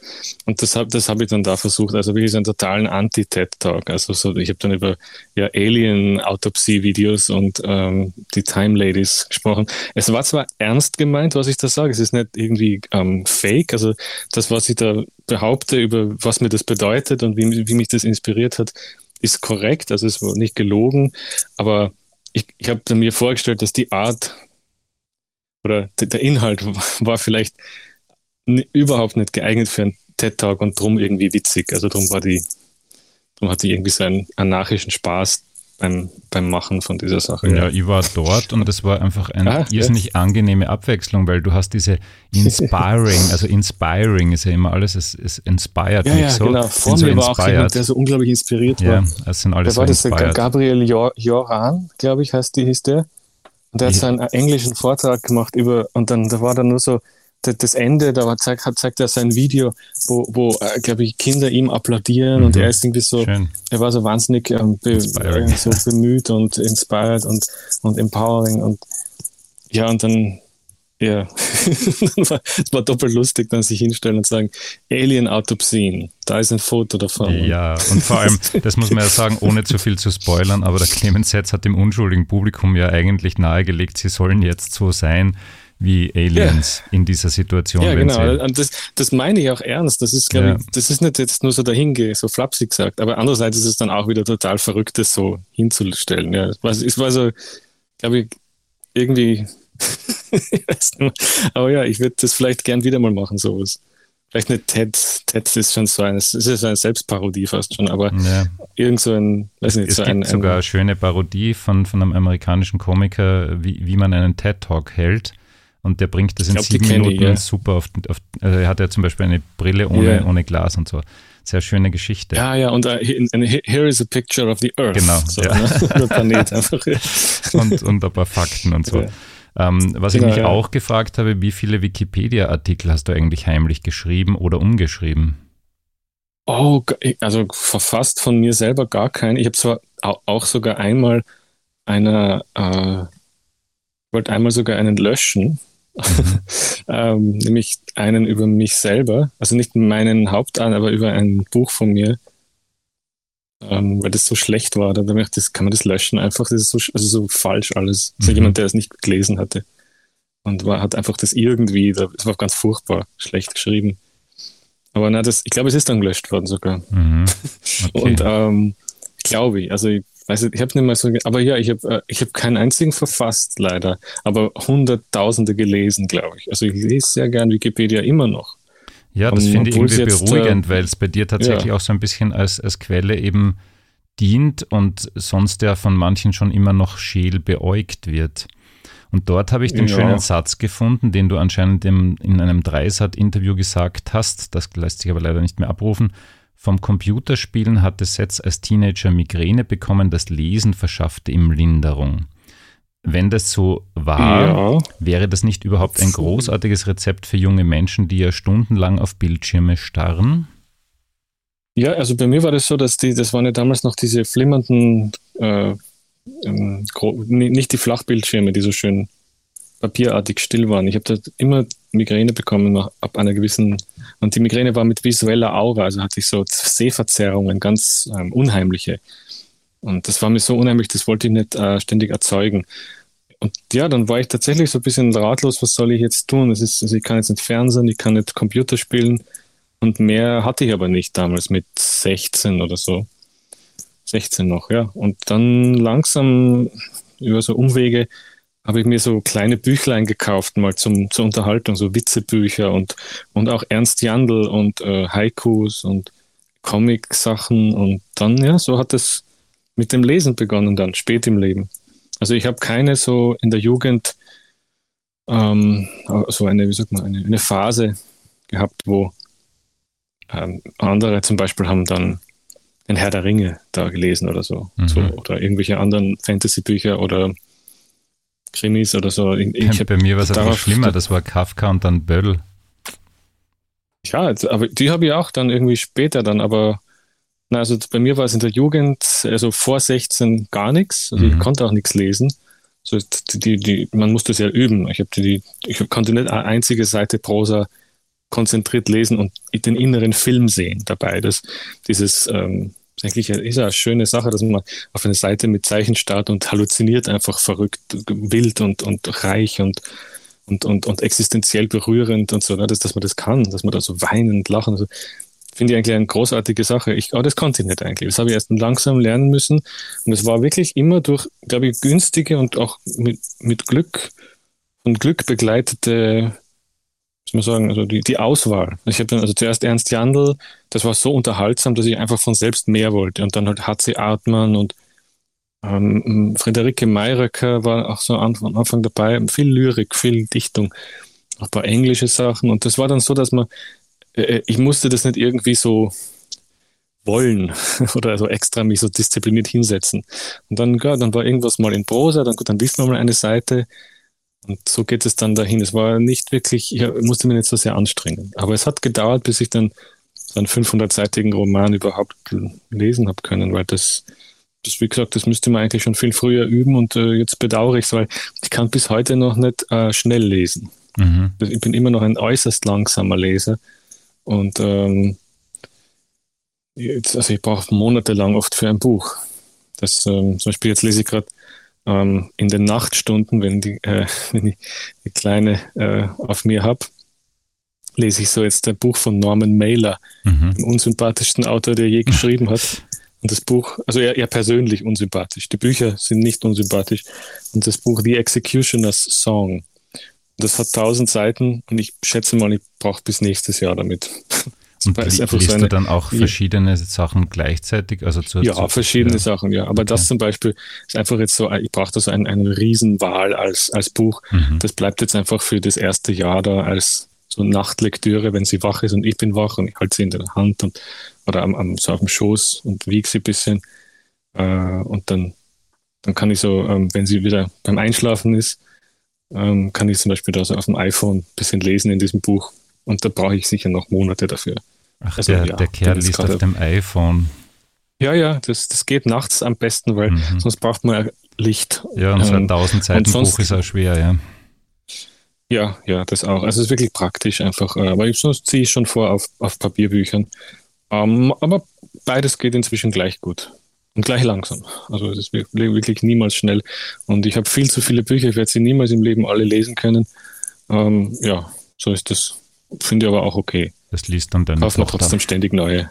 B: Und das habe das hab ich dann da versucht. Also wirklich so einen totalen Anti-TED-Talk. Also so, ich habe dann über ja, Alien-Autopsie-Videos und ähm, die Time Ladies gesprochen. Es war zwar ernst gemeint, was ich da sage, es ist nicht irgendwie ähm, fake. Also das, was ich da behaupte, über was mir das bedeutet und wie, wie mich das inspiriert hat, ist korrekt. Also es war nicht gelogen. Aber ich, ich habe mir vorgestellt, dass die Art oder der Inhalt war vielleicht überhaupt nicht geeignet für einen TED-Talk und drum irgendwie witzig. Also drum war die, drum hatte ich irgendwie so einen anarchischen Spaß beim, beim Machen von dieser Sache.
A: Ja, ich war dort und es war einfach eine
B: Ah, ja.
A: irrsinnig angenehme Abwechslung, weil du hast diese inspiring, also inspiring ist ja immer alles, es, es inspired
B: ja,
A: mich
B: ja
A: so.
B: genau. Vor
A: so
B: mir war auch jemand,
A: inspired.
B: der so unglaublich inspiriert
A: Ja,
B: war.
A: es sind alle
B: Da
A: so
B: war das der
A: inspired.
B: Gabriel Jo- Joran, glaube ich, heißt die, hieß der. Und der hat so einen englischen Vortrag gemacht über, und dann, da war dann nur so, da- das Ende, da war, zeigt, hat, zeigt er sein Video, wo, wo äh, glaube ich, Kinder ihm applaudieren und
A: Mhm.
B: er ist irgendwie so,
A: Schön.
B: er war so wahnsinnig ähm, be so bemüht und inspired und, und empowering und ja, und dann, ja, es war doppelt lustig, dann sich hinstellen und sagen, Alien-Autopsien, da ist ein Foto davon.
A: Ja, und vor allem, das muss man ja sagen, ohne zu viel zu spoilern, aber der Clemens Setz hat dem unschuldigen Publikum ja eigentlich nahegelegt, sie sollen jetzt so sein wie Aliens in dieser Situation.
B: Ja, genau. Und das, das meine ich auch ernst. Das ist, glaube
A: Ja.
B: ich, das ist nicht jetzt nur so dahinge, so flapsig gesagt. Aber andererseits ist es dann auch wieder total verrückt, das so hinzustellen. Ja, es war, es war so, glaube ich, irgendwie, aber ja, ich würde das vielleicht gern wieder mal machen, sowas. Vielleicht nicht TED, TED ist schon so ein, es ist eine Selbstparodie fast schon, aber
A: ja.
B: irgend so ein, weiß nicht,
A: Es
B: so
A: gibt
B: ein,
A: sogar
B: ein
A: eine schöne Parodie von, von einem amerikanischen Komiker, wie, wie man einen TED-Talk hält. Und der bringt das in
B: glaub,
A: sieben
B: kenn ich,
A: Minuten
B: ja.
A: super auf, auf also er hat ja zum Beispiel eine Brille ohne,
B: Ja.
A: ohne Glas und so. Sehr schöne Geschichte.
B: ja, ja, und uh, here is a picture of the Earth.
A: Genau,
B: So,
A: ja.
B: ne? Planet einfach.
A: und, und ein paar Fakten und so.
B: Ja.
A: Ähm, was
B: Genau,
A: ich mich
B: ja.
A: auch gefragt habe, wie viele Wikipedia-Artikel hast du eigentlich heimlich geschrieben oder umgeschrieben?
B: Oh, also verfasst von mir selber gar keinen. Ich habe zwar auch sogar einmal einer, äh, wollte einmal sogar einen löschen, mhm. ähm, nämlich einen über mich selber, also nicht meinen Hauptan, aber über ein Buch von mir, ähm, weil das so schlecht war. Da dachte ich, das kann man das löschen einfach, das ist so, also so falsch alles. Mhm. jemand, der es nicht gelesen hatte und war, hat einfach das irgendwie, das war ganz furchtbar schlecht geschrieben. Aber na, das, ich glaube, es ist dann gelöscht worden sogar. Mhm. Okay. Und ähm, glaube ich, also ich weiß nicht, ich habe nicht mal so, aber ja, ich habe äh, ich hab keinen einzigen verfasst, leider, aber hunderttausende gelesen, glaube ich. Also ich lese sehr gern Wikipedia immer noch.
A: Ja, das finde ich irgendwie jetzt, beruhigend, äh, weil es bei dir tatsächlich ja. auch so ein bisschen als, als Quelle eben dient und sonst ja von manchen schon immer noch scheel beäugt wird. Und dort habe ich den ja. schönen Satz gefunden, den du anscheinend im, in einem Dreisat-Interview gesagt hast. Das lässt sich aber leider nicht mehr abrufen. Vom Computerspielen hatte Setz als Teenager Migräne bekommen, das Lesen verschaffte ihm Linderung. Wenn das so war, ja. wäre das nicht überhaupt ein großartiges Rezept für junge Menschen, die ja stundenlang auf Bildschirme starren?
B: Ja, also bei mir war das so, dass die, das waren ja damals noch diese flimmernden äh, ähm, nicht die Flachbildschirme, die so schön papierartig still waren. Ich habe da immer Migräne bekommen ab einer gewissen, und die Migräne war mit visueller Aura, also hatte ich so Sehverzerrungen, ganz ähm, unheimliche. Und das war mir so unheimlich, das wollte ich nicht äh, ständig erzeugen. Und ja, dann war ich tatsächlich so ein bisschen ratlos, was soll ich jetzt tun? Das ist, also ich kann jetzt nicht Fernsehen, ich kann nicht Computer spielen. Und mehr hatte ich aber nicht damals mit 16 oder so. 16 noch, ja. Und dann langsam über so Umwege habe ich mir so kleine Büchlein gekauft, mal zum, zur Unterhaltung, so Witzebücher und, und auch Ernst Jandl und äh, Haikus und Comic-Sachen. Und dann, ja, so hat es mit dem Lesen begonnen dann, spät im Leben. Also ich habe keine so in der Jugend ähm, so eine, wie sagt man, eine, eine Phase gehabt, wo ähm, andere zum Beispiel haben dann ein Herr der Ringe da gelesen oder so. Mhm. so oder irgendwelche anderen Fantasy-Bücher oder Krimis oder so. Ich,
A: ich Bei mir war es einfach schlimmer, das war Kafka und dann Böll.
B: Ja, aber die habe ich auch dann irgendwie später dann, aber na, also bei mir war es in der Jugend, also vor 16 gar nichts. Also mhm. ich konnte auch nichts lesen. So, die, die, man musste es ja üben. Ich, die, ich konnte nicht eine einzige Seite Prosa konzentriert lesen und den inneren Film sehen dabei. Das, dieses ähm, ist eigentlich ist eine schöne Sache, dass man auf eine Seite mit Zeichen startet und halluziniert einfach verrückt, wild und, und reich und, und, und, und existenziell berührend und so, ne? dass, dass man das kann, dass man da so weinend, lachen. Also, Finde ich eigentlich eine großartige Sache. Ich, aber das konnte ich nicht eigentlich. Das habe ich erst langsam lernen müssen. Und es war wirklich immer durch, glaube ich, günstige und auch mit, mit Glück und Glück begleitete muss man sagen, also die, die Auswahl. Ich habe dann also zuerst Ernst Jandl, das war so unterhaltsam, dass ich einfach von selbst mehr wollte. Und dann halt H.C. Artmann und ähm, Friederike Meirecker war auch so am Anfang dabei. Viel Lyrik, viel Dichtung, auch ein paar englische Sachen. Und das war dann so, dass man, ich musste das nicht irgendwie so wollen oder so extra mich so diszipliniert hinsetzen. Und dann, ja, dann war irgendwas mal in Prosa, dann, dann liest man mal eine Seite und so geht es dann dahin. Es war nicht wirklich, ich musste mich nicht so sehr anstrengen. Aber es hat gedauert, bis ich dann so einen 500-seitigen Roman überhaupt lesen habe können, weil das, das, wie gesagt, das müsste man eigentlich schon viel früher üben und äh, jetzt bedauere ich es, weil ich kann bis heute noch nicht äh, schnell lesen. Mhm. Ich bin immer noch ein äußerst langsamer Leser und ähm, jetzt, also ich brauche monatelang oft für ein Buch. Das, ähm, zum Beispiel jetzt lese ich gerade ähm, in den Nachtstunden, wenn, die, äh, wenn ich die Kleine äh, auf mir habe, lese ich so jetzt ein Buch von Norman Mailer, mhm. dem unsympathischsten Autor, der je geschrieben hat. Und das Buch, also er, er persönlich unsympathisch. Die Bücher sind nicht unsympathisch. Und das Buch The Executioner's Song. Das hat tausend Seiten und ich schätze mal, ich brauche bis nächstes Jahr damit.
A: Und liest so eine, du dann auch verschiedene Sachen gleichzeitig? Also
B: zu, ja, zu, verschiedene ja. Sachen, ja. Aber okay. das zum Beispiel ist einfach jetzt so, ich brauche da so eine ein Riesenwahl als, als Buch. Mhm. Das bleibt jetzt einfach für das erste Jahr da als so Nachtlektüre, wenn sie wach ist und ich bin wach und ich halte sie in der Hand und, oder am, am, so auf dem Schoß und wiege sie ein bisschen. Äh, und dann, dann kann ich so, ähm, wenn sie wieder beim Einschlafen ist, ähm, kann ich zum Beispiel da so auf dem iPhone ein bisschen lesen in diesem Buch und da brauche ich sicher noch Monate dafür.
A: Ach, also, der, ja, der Kerl liest auf dem iPhone.
B: Ja, ja, das, das geht nachts am besten, weil mhm. sonst braucht man Licht.
A: Ja, und so ein 1000 Seiten Buch ist auch schwer, ja.
B: Ja, ja, das auch. Also es ist wirklich praktisch einfach. Äh, aber sonst ziehe ich schon vor auf, auf Papierbüchern. Um, ähm, aber beides geht inzwischen gleich gut und gleich langsam. Also es ist wirklich niemals schnell. Und ich habe viel zu viele Bücher, ich werde sie niemals im Leben alle lesen können. Ähm, ja, so ist das. Finde ich aber auch okay.
A: Das liest dann deine
B: Kaufen Tochter. trotzdem ständig neue.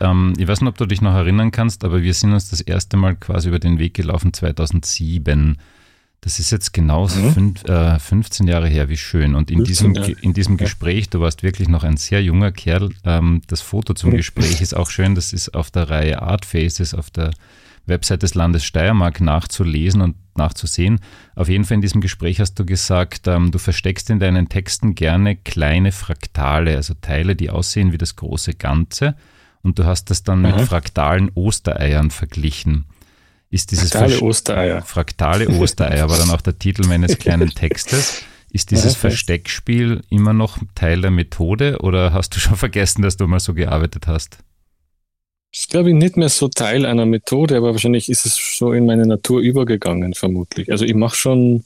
A: Ähm, ich weiß nicht, ob du dich noch erinnern kannst, aber wir sind uns das erste Mal quasi über den Weg gelaufen 2007. Das ist jetzt genau mhm. fünf, äh, 15 Jahre her, wie schön. Und in diesem, in diesem Gespräch, du warst wirklich noch ein sehr junger Kerl, ähm, das Foto zum mhm. Gespräch ist auch schön, das ist auf der Reihe Art Faces auf der Website des Landes Steiermark nachzulesen und nachzusehen. Auf jeden Fall in diesem Gespräch hast du gesagt, ähm, du versteckst in deinen Texten gerne kleine Fraktale, also Teile, die aussehen wie das große Ganze. Und du hast das dann Aha. mit fraktalen Ostereiern verglichen. Ist dieses
B: fraktale Versch Ostereier.
A: Fraktale Ostereier war dann auch der Titel meines kleinen Textes. Ist dieses ja, Versteckspiel immer noch Teil der Methode oder hast du schon vergessen, dass du mal so gearbeitet hast?
B: Das ist, glaube ich, nicht mehr so Teil einer Methode, aber wahrscheinlich ist es so in meine Natur übergegangen, vermutlich. Also ich mache schon,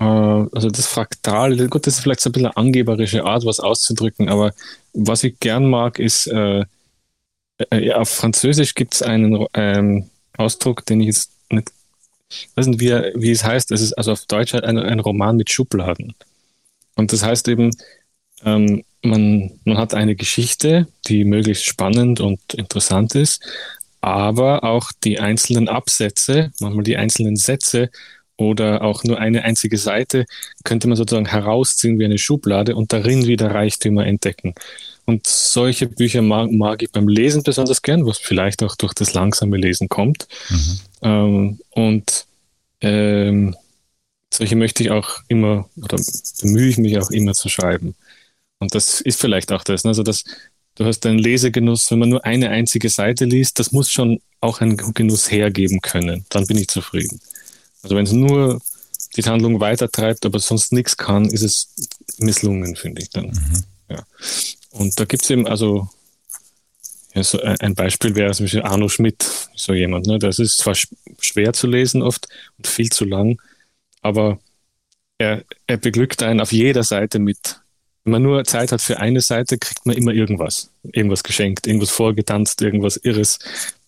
B: äh, also das Fraktal, gut, das ist vielleicht so ein bisschen eine angeberische Art, was auszudrücken, aber was ich gern mag, ist, äh, äh, auf Französisch gibt es einen ähm, Ausdruck, den ich jetzt nicht, weiß nicht, wie, wie es heißt. Es ist also auf Deutsch ein, ein Roman mit Schubladen. Und das heißt eben, ähm, man, man hat eine Geschichte, die möglichst spannend und interessant ist, aber auch die einzelnen Absätze, manchmal die einzelnen Sätze oder auch nur eine einzige Seite könnte man sozusagen herausziehen wie eine Schublade und darin wieder Reichtümer entdecken. Und solche Bücher mag, mag, ich beim Lesen besonders gern, was vielleicht auch durch das langsame Lesen kommt. Mhm. Ähm, und ähm, solche möchte ich auch immer oder bemühe ich mich auch immer zu schreiben. Und das ist vielleicht auch das. Ne? Also das, du hast einen Lesegenuss, wenn man nur eine einzige Seite liest, das muss schon auch einen Genuss hergeben können. Dann bin ich zufrieden. Also wenn es nur die Handlung weitertreibt, aber sonst nichts kann, ist es misslungen, finde ich dann. Mhm. Ja. Und da gibt es eben, also ja, so ein Beispiel wäre zum Beispiel Arno Schmidt, so jemand. Ne? Das ist zwar schwer zu lesen oft und viel zu lang, aber er, er beglückt einen auf jeder Seite mit wenn man nur Zeit hat für eine Seite, kriegt man immer irgendwas. Irgendwas geschenkt, irgendwas vorgetanzt, irgendwas Irres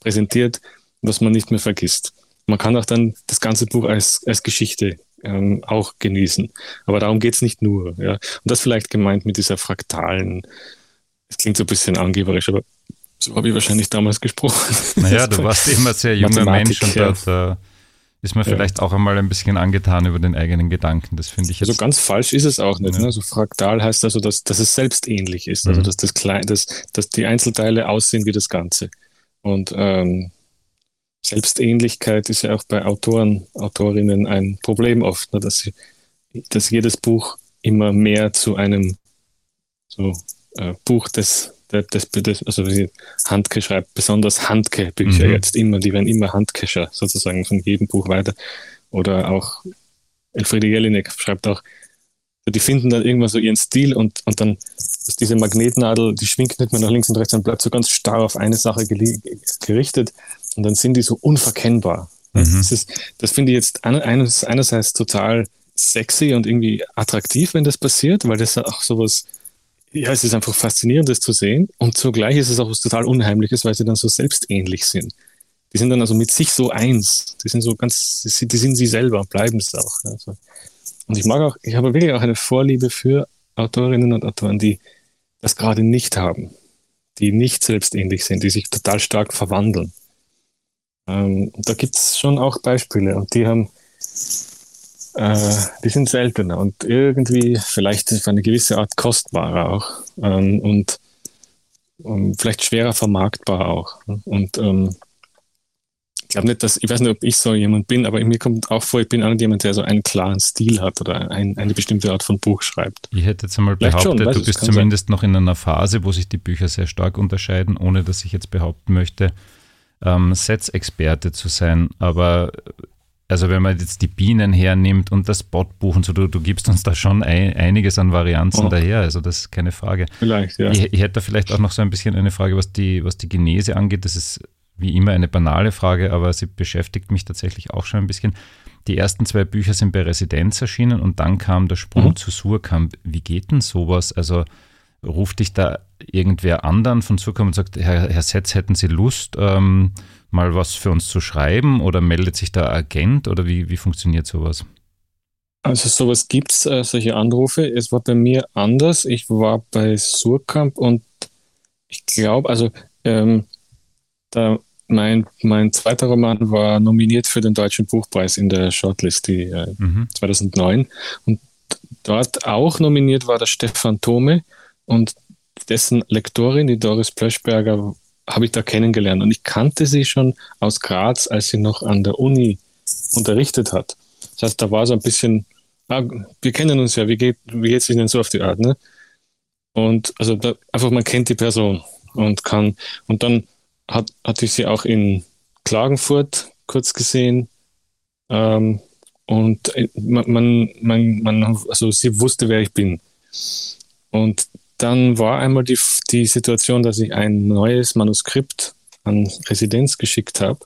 B: präsentiert, was man nicht mehr vergisst. Man kann auch dann das ganze Buch als, als Geschichte ähm, auch genießen. Aber darum geht's nicht nur. Ja. Und das vielleicht gemeint mit dieser fraktalen, es klingt so ein bisschen angeberisch, aber so habe ich wahrscheinlich damals gesprochen.
A: Naja, du warst immer sehr junger Mensch und ja. da, ist man vielleicht ja. auch einmal ein bisschen angetan über den eigenen Gedanken. Das finde ich
B: also jetzt. Also ganz falsch ist es auch nicht. Ja. Ne? Also fraktal heißt also, dass, dass es selbstähnlich ist. Also mhm. dass das klein, dass, dass die Einzelteile aussehen wie das Ganze. Und ähm, Selbstähnlichkeit ist ja auch bei Autoren, Autorinnen ein Problem oft, ne? dass, sie, dass jedes Buch immer mehr zu einem so, äh, Buch des das, das, also Handke schreibt, besonders Handke-Bücher mhm. jetzt immer, die werden immer Handkescher sozusagen von jedem Buch weiter. Oder auch Elfriede Jelinek schreibt auch, die finden dann irgendwann so ihren Stil und, und dann ist diese Magnetnadel, die schwingt nicht mehr nach links und rechts, sondern bleibt so ganz starr auf eine Sache gerichtet und dann sind die so unverkennbar. Mhm. Das, ist, das finde ich jetzt einerseits total sexy und irgendwie attraktiv, wenn das passiert, weil das auch sowas ja, es ist einfach faszinierend, das zu sehen. Und zugleich ist es auch was total Unheimliches, weil sie dann so selbstähnlich sind. Die sind dann also mit sich so eins. Die sind so ganz, die sind sie selber, bleiben es auch. Also. Und ich mag auch, ich habe wirklich auch eine Vorliebe für Autorinnen und Autoren, die das gerade nicht haben, die nicht selbstähnlich sind, die sich total stark verwandeln. Ähm, und da gibt es schon auch Beispiele und die haben äh, die sind seltener und irgendwie vielleicht auf eine gewisse Art kostbarer auch ähm, und um, ähm, vielleicht schwerer vermarktbar auch. Und ähm, ich glaube nicht, dass, ich weiß nicht, ob ich so jemand bin, aber mir kommt auch vor, ich bin auch jemand, der so einen klaren Stil hat oder ein, eine bestimmte Art von Buch schreibt.
A: Ich hätte jetzt einmal behauptet, schon, du bist zumindest sein. noch in einer Phase, wo sich die Bücher sehr stark unterscheiden, ohne dass ich jetzt behaupten möchte, ähm, Sets-Experte zu sein. Aber also wenn man jetzt die Bienen hernimmt und das Botbuch und so, du, du gibst uns da schon ein, einiges an Varianzen oh. daher, also das ist keine Frage.
B: Vielleicht, ja.
A: Ich, ich hätte vielleicht auch noch so ein bisschen eine Frage, was die, was die Genese angeht. Das ist wie immer eine banale Frage, aber sie beschäftigt mich tatsächlich auch schon ein bisschen. Die ersten zwei Bücher sind bei Residenz erschienen und dann kam der Sprung mhm. zu Surkamp. Wie geht denn sowas? Also ruft dich da irgendwer anderen von Surkamp und sagt, Herr, Herr Setz, hätten Sie Lust, ähm, mal was für uns zu schreiben oder meldet sich da Agent oder wie, wie funktioniert sowas?
B: Also sowas gibt es, äh, solche Anrufe. Es war bei mir anders. Ich war bei Surkamp und ich glaube, also ähm, da mein, mein zweiter Roman war nominiert für den Deutschen Buchpreis in der Shortlist die, äh, mhm. 2009 und dort auch nominiert war der Stefan Thome und dessen Lektorin, die Doris Plöschberger, habe ich da kennengelernt. Und ich kannte sie schon aus Graz, als sie noch an der Uni unterrichtet hat. Das heißt, da war so ein bisschen, ah, wir kennen uns ja, wie geht wie es Ihnen so auf die Art, ne? Und also da, einfach, man kennt die Person und kann, und dann hat, hatte ich sie auch in Klagenfurt kurz gesehen. Ähm, und man, man, man, man, also sie wusste, wer ich bin. Und dann war einmal die, die Situation, dass ich ein neues Manuskript an Residenz geschickt habe.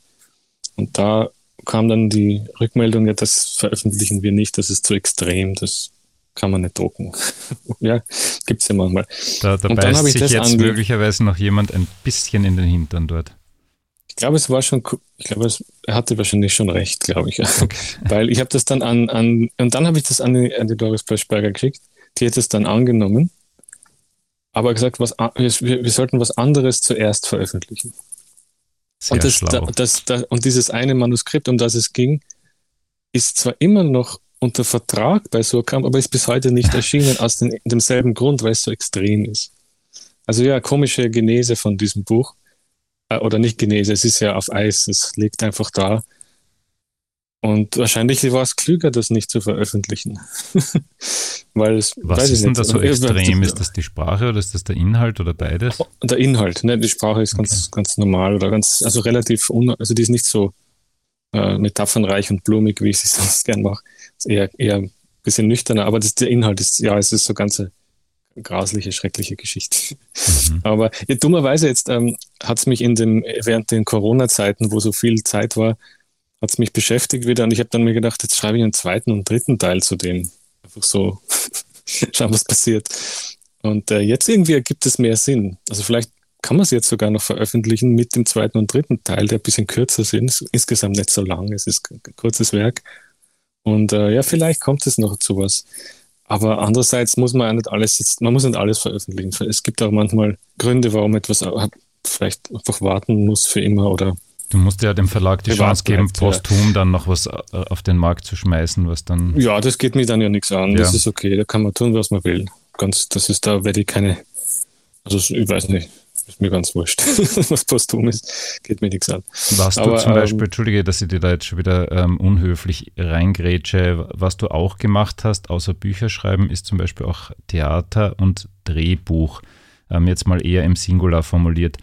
B: Und da kam dann die Rückmeldung, ja, das veröffentlichen wir nicht, das ist zu extrem, das kann man nicht drucken. ja, gibt es ja manchmal.
A: Da, da und dann beißt sich jetzt möglicherweise noch jemand ein bisschen in den Hintern dort.
B: Ich glaube, es war schon, ich glaube, er hatte wahrscheinlich schon recht, glaube ich. Okay. Weil ich habe das dann an, an und dann habe ich das an die, an die Doris Plöschberger geschickt. Die hat es dann angenommen aber gesagt, was, wir, wir sollten was anderes zuerst veröffentlichen. Sehr und, das, da, das, da, und dieses eine Manuskript, um das es ging, ist zwar immer noch unter Vertrag bei Surkamp, aber ist bis heute nicht erschienen aus den, demselben Grund, weil es so extrem ist. Also ja, komische Genese von diesem Buch. Äh, oder nicht Genese, es ist ja auf Eis, es liegt einfach da. Und wahrscheinlich war es klüger, das nicht zu veröffentlichen.
A: Weil es, Was ist denn da so extrem? Ist das die Sprache oder ist das der Inhalt oder beides?
B: Der Inhalt, ne? Die Sprache ist ganz, okay. ganz normal oder ganz, also relativ, un, also die ist nicht so äh, metaphernreich und blumig, wie ich sie sonst gern mache. Ist eher, eher ein bisschen nüchterner, aber das, der Inhalt ist, ja, es ist so ganze grasliche, schreckliche Geschichte. Mhm. Aber ja, dummerweise jetzt ähm, hat es mich in dem, während den Corona-Zeiten, wo so viel Zeit war, hat es mich beschäftigt wieder und ich habe dann mir gedacht, jetzt schreibe ich einen zweiten und dritten Teil zu dem. Einfach so schauen, was passiert. Und äh, jetzt irgendwie ergibt es mehr Sinn. Also vielleicht kann man es jetzt sogar noch veröffentlichen mit dem zweiten und dritten Teil, der ein bisschen kürzer sind. Ist insgesamt nicht so lang, es ist ein kurzes Werk. Und äh, ja, vielleicht kommt es noch zu was. Aber andererseits muss man ja nicht alles jetzt, man muss nicht alles veröffentlichen. Es gibt auch manchmal Gründe, warum etwas vielleicht einfach warten muss für immer oder
A: Du musst ja dem Verlag die Chance geben, posthum dann noch was äh, auf den Markt zu schmeißen, was dann.
B: Ja, das geht mir dann ja nichts an. Ja. Das ist okay, da kann man tun, was man will. Ganz, das ist, da werde ich keine, also ich weiß nicht, ist mir ganz wurscht, was posthum ist, geht mir nichts an.
A: Was Aber, du zum Beispiel, ähm, entschuldige, dass ich dir da jetzt schon wieder ähm, unhöflich reingrätsche, was du auch gemacht hast, außer Bücher schreiben, ist zum Beispiel auch Theater und Drehbuch. Ähm, jetzt mal eher im Singular formuliert.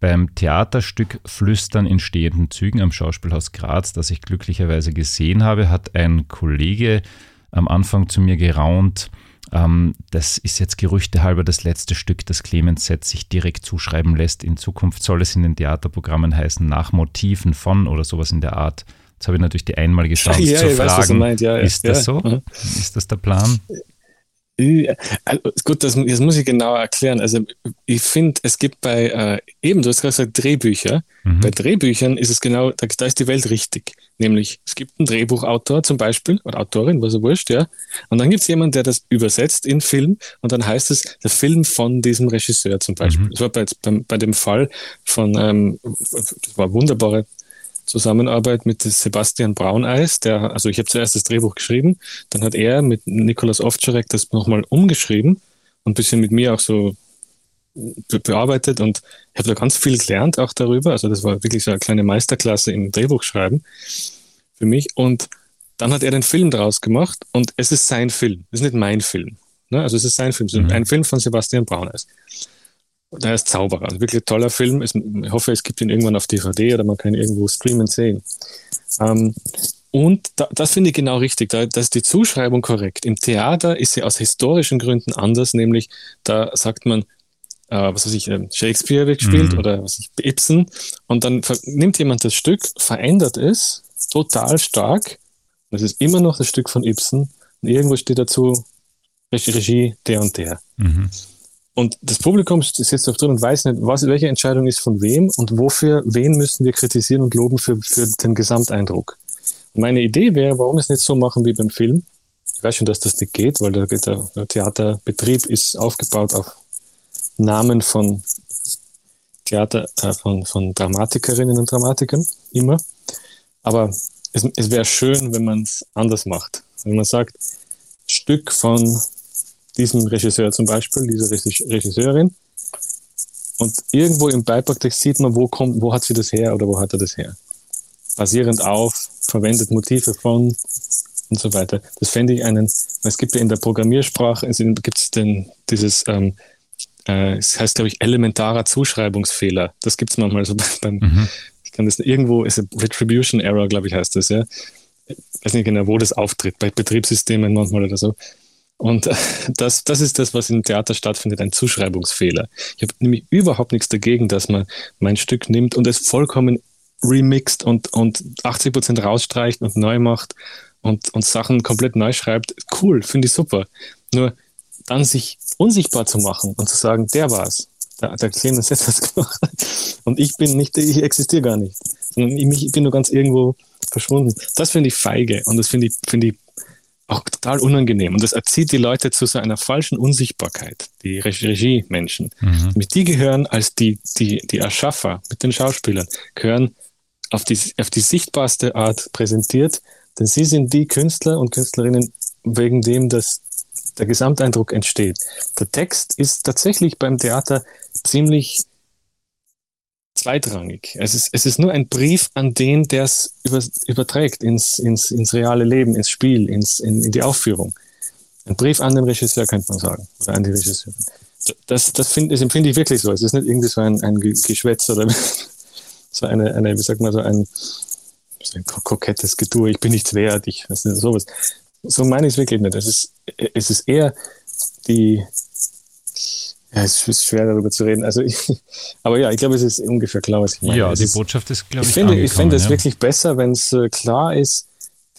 A: Beim Theaterstück Flüstern in stehenden Zügen am Schauspielhaus Graz, das ich glücklicherweise gesehen habe, hat ein Kollege am Anfang zu mir geraunt, ähm, das ist jetzt gerüchtehalber das letzte Stück, das Clemens Setz sich direkt zuschreiben lässt. In Zukunft soll es in den Theaterprogrammen heißen, nach Motiven von oder sowas in der Art. Jetzt habe ich natürlich die einmalige Chance ja, zu fragen, weiß, ja, ist das so? Mhm. Ist das der Plan?
B: Also, gut, das, das, muss ich genauer erklären. Also ich finde, es gibt bei, äh, eben, du hast gerade gesagt, Drehbücher. Mhm. Bei Drehbüchern ist es genau, da, da, ist die Welt richtig. Nämlich, es gibt einen Drehbuchautor zum Beispiel, oder Autorin, was er wurscht, ja. Und dann gibt es jemanden, der das übersetzt in Film und dann heißt es der Film von diesem Regisseur zum Beispiel. Mhm. Das war bei, bei, bei dem Fall von, ähm, das war wunderbare Zusammenarbeit mit Sebastian Brauneis, der, also ich habe zuerst das Drehbuch geschrieben, dann hat er mit Nikolaus Ovtcharek das nochmal umgeschrieben und ein bisschen mit mir auch so bearbeitet und ich habe da ganz viel gelernt auch darüber. Also das war wirklich so eine kleine Meisterklasse im Drehbuchschreiben für mich. Und dann hat er den Film daraus gemacht und es ist sein Film, es ist nicht mein Film. Ne? Also es ist sein Film, mhm. ein Film von Sebastian Brauneis. Der ist Zauberer. Also wirklich toller Film. Ich hoffe, es gibt ihn irgendwann auf DVD oder man kann ihn irgendwo streamen sehen. Ähm, Und da, das finde ich genau richtig. Da, da ist die Zuschreibung korrekt. Im Theater ist sie aus historischen Gründen anders, nämlich da sagt man, äh, was weiß ich, ähm, Shakespeare wird gespielt mhm. oder was weiß ich, Ibsen. Und dann nimmt jemand das Stück, verändert es total stark. Das ist immer noch das Stück von Ibsen. Und irgendwo steht dazu Regie der und der. Mhm. Und das Publikum sitzt auch drin und weiß nicht, was, welche Entscheidung ist von wem und wofür, wen müssen wir kritisieren und loben für, für den Gesamteindruck. Meine Idee wäre, warum es nicht so machen wie beim Film. Ich weiß schon, dass das nicht geht, weil der, der Theaterbetrieb ist aufgebaut auf Namen von Theater, äh, von, von Dramatikerinnen und Dramatikern, immer. Aber es, es wäre schön, wenn man es anders macht. Wenn man sagt, Stück von diesem Regisseur zum Beispiel, dieser Regisseurin. Und irgendwo im Beipacktext sieht man, wo kommt, wo hat sie das her oder wo hat er das her. Basierend auf, verwendet Motive von und so weiter. Das fände ich einen, es gibt ja in der Programmiersprache, also gibt es denn dieses, ähm, äh, es heißt, glaube ich, elementarer Zuschreibungsfehler. Das gibt es manchmal so beim, mhm. ich kann das irgendwo, ist ein Retribution Error, glaube ich, heißt das, ja. Ich weiß nicht genau, wo das auftritt, bei Betriebssystemen manchmal oder so. Und das, das ist das, was im Theater stattfindet, ein Zuschreibungsfehler. Ich habe nämlich überhaupt nichts dagegen, dass man mein Stück nimmt und es vollkommen remixt und, und 80 Prozent rausstreicht und neu macht und, und Sachen komplett neu schreibt. Cool, finde ich super. Nur dann sich unsichtbar zu machen und zu sagen, der war's. Der, der Clemens hat das gemacht. Und ich bin nicht, ich existiere gar nicht. Sondern ich, ich bin nur ganz irgendwo verschwunden. Das finde ich feige und das finde ich, finde ich auch total unangenehm. Und das erzieht die Leute zu so einer falschen Unsichtbarkeit, die Regie-Menschen. Mhm. Mit die gehören als die, die, die Erschaffer mit den Schauspielern, gehören auf die, auf die sichtbarste Art präsentiert, denn sie sind die Künstler und Künstlerinnen, wegen dem das, der Gesamteindruck entsteht. Der Text ist tatsächlich beim Theater ziemlich zweitrangig. Es ist, es ist nur ein Brief an den, der es über, überträgt ins, ins, ins reale Leben, ins Spiel, ins, in, in die Aufführung. Ein Brief an den Regisseur, könnte man sagen, oder an die Regisseurin. Das, das, find, das empfinde ich wirklich so. Es ist nicht irgendwie so ein, ein Geschwätz oder so eine, eine, wie sagt man, so ein, so ein kokettes Getue. Ich bin nichts wert, ich weiß nicht, sowas. So meine ich es wirklich nicht. Es ist, es ist eher die, ja, es ist schwer darüber zu reden. Also ich, aber ja, ich glaube, es ist ungefähr klar, was ich meine.
A: Ja,
B: es
A: die ist, Botschaft ist, glaube
B: ich, ich finde, ich finde es ja. wirklich besser, wenn es äh, klar ist,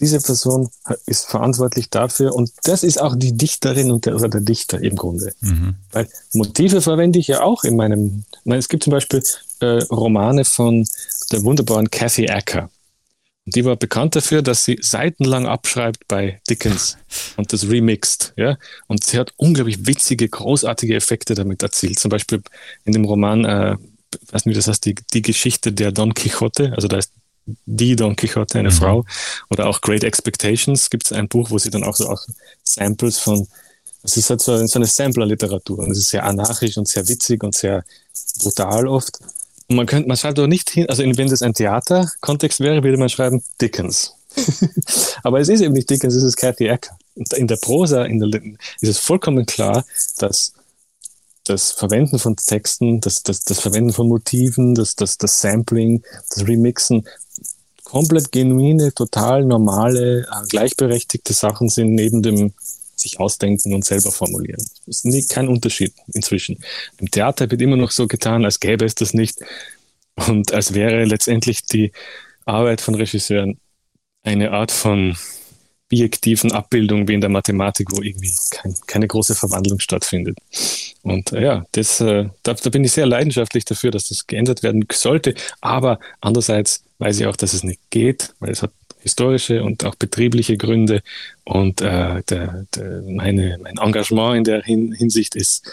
B: diese Person ist verantwortlich dafür und das ist auch die Dichterin und der, oder der Dichter im Grunde. Mhm. Weil Motive verwende ich ja auch in meinem, es gibt zum Beispiel äh, Romane von der wunderbaren Kathy Acker. Die war bekannt dafür, dass sie seitenlang abschreibt bei Dickens und das remixt. Ja? Und sie hat unglaublich witzige, großartige Effekte damit erzielt. Zum Beispiel in dem Roman, äh, weiß nicht, wie das heißt, die, die Geschichte der Don Quixote. Also da ist die Don Quixote, eine mhm. Frau. Oder auch Great Expectations gibt es ein Buch, wo sie dann auch so auch Samples von, es ist halt so, so eine Sampler-Literatur. Und es ist sehr anarchisch und sehr witzig und sehr brutal oft. Und man könnte, man schreibt doch nicht hin, also wenn das ein Theaterkontext wäre, würde man schreiben Dickens. Aber es ist eben nicht Dickens, es ist Cathy Ecker. In der Prosa in der, ist es vollkommen klar, dass das Verwenden von Texten, das, das, das Verwenden von Motiven, das, das, das Sampling, das Remixen komplett genuine, total normale, äh, gleichberechtigte Sachen sind neben dem sich ausdenken und selber formulieren. Das ist nie, kein Unterschied inzwischen. Im Theater wird immer noch so getan, als gäbe es das nicht und als wäre letztendlich die Arbeit von Regisseuren eine Art von bijektiven Abbildung wie in der Mathematik, wo irgendwie kein, keine große Verwandlung stattfindet. Und äh, ja, das, äh, da, da, bin ich sehr leidenschaftlich dafür, dass das geändert werden sollte. Aber andererseits weiß ich auch, dass es nicht geht, weil es hat historische und auch betriebliche Gründe. Und äh, der, der, meine, mein Engagement in der Hin Hinsicht ist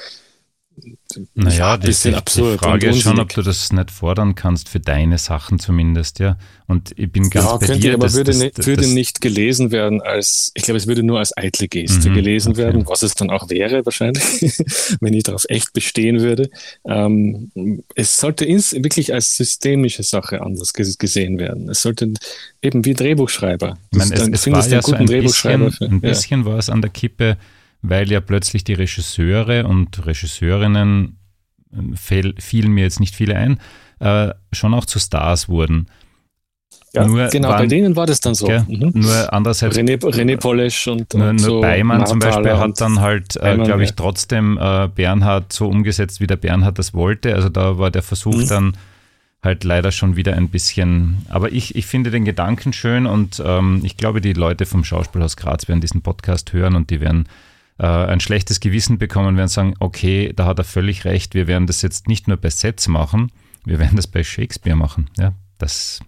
A: naja, ein bisschen die, absurd. Die Frage ist schon, ob du das nicht fordern kannst für deine Sachen zumindest, ja. Und ich bin ganz ja, bei
B: könnte,
A: dir.
B: aber das, würde, das, nicht, würde das, nicht gelesen werden als, ich glaube, es würde nur als eitle Geste mhm, gelesen okay. werden, was es dann auch wäre wahrscheinlich, wenn ich darauf echt bestehen würde. Ähm, es sollte ins, wirklich als systemische Sache anders gesehen werden. Es sollte eben wie Drehbuchschreiber.
A: Ich meine, es, es war ja so ein bisschen, ein bisschen ja. war es an der Kippe, weil ja plötzlich die Regisseure und Regisseurinnen, fielen mir jetzt nicht viele ein, äh, schon auch zu Stars wurden.
B: Ja, nur genau, waren, bei denen war das dann so.
A: Gell, mhm. Nur andererseits.
B: René, René Polesch und,
A: nur,
B: und
A: nur so Beimann zum Beispiel hat dann halt, äh, glaube ich, trotzdem äh, Bernhard so umgesetzt, wie der Bernhard das wollte. Also da war der Versuch mhm. dann halt leider schon wieder ein bisschen. Aber ich, ich finde den Gedanken schön und ähm, ich glaube, die Leute vom Schauspielhaus Graz werden diesen Podcast hören und die werden äh, ein schlechtes Gewissen bekommen, werden sagen, okay, da hat er völlig recht, wir werden das jetzt nicht nur bei Sets machen, wir werden das bei Shakespeare machen. Ja, das,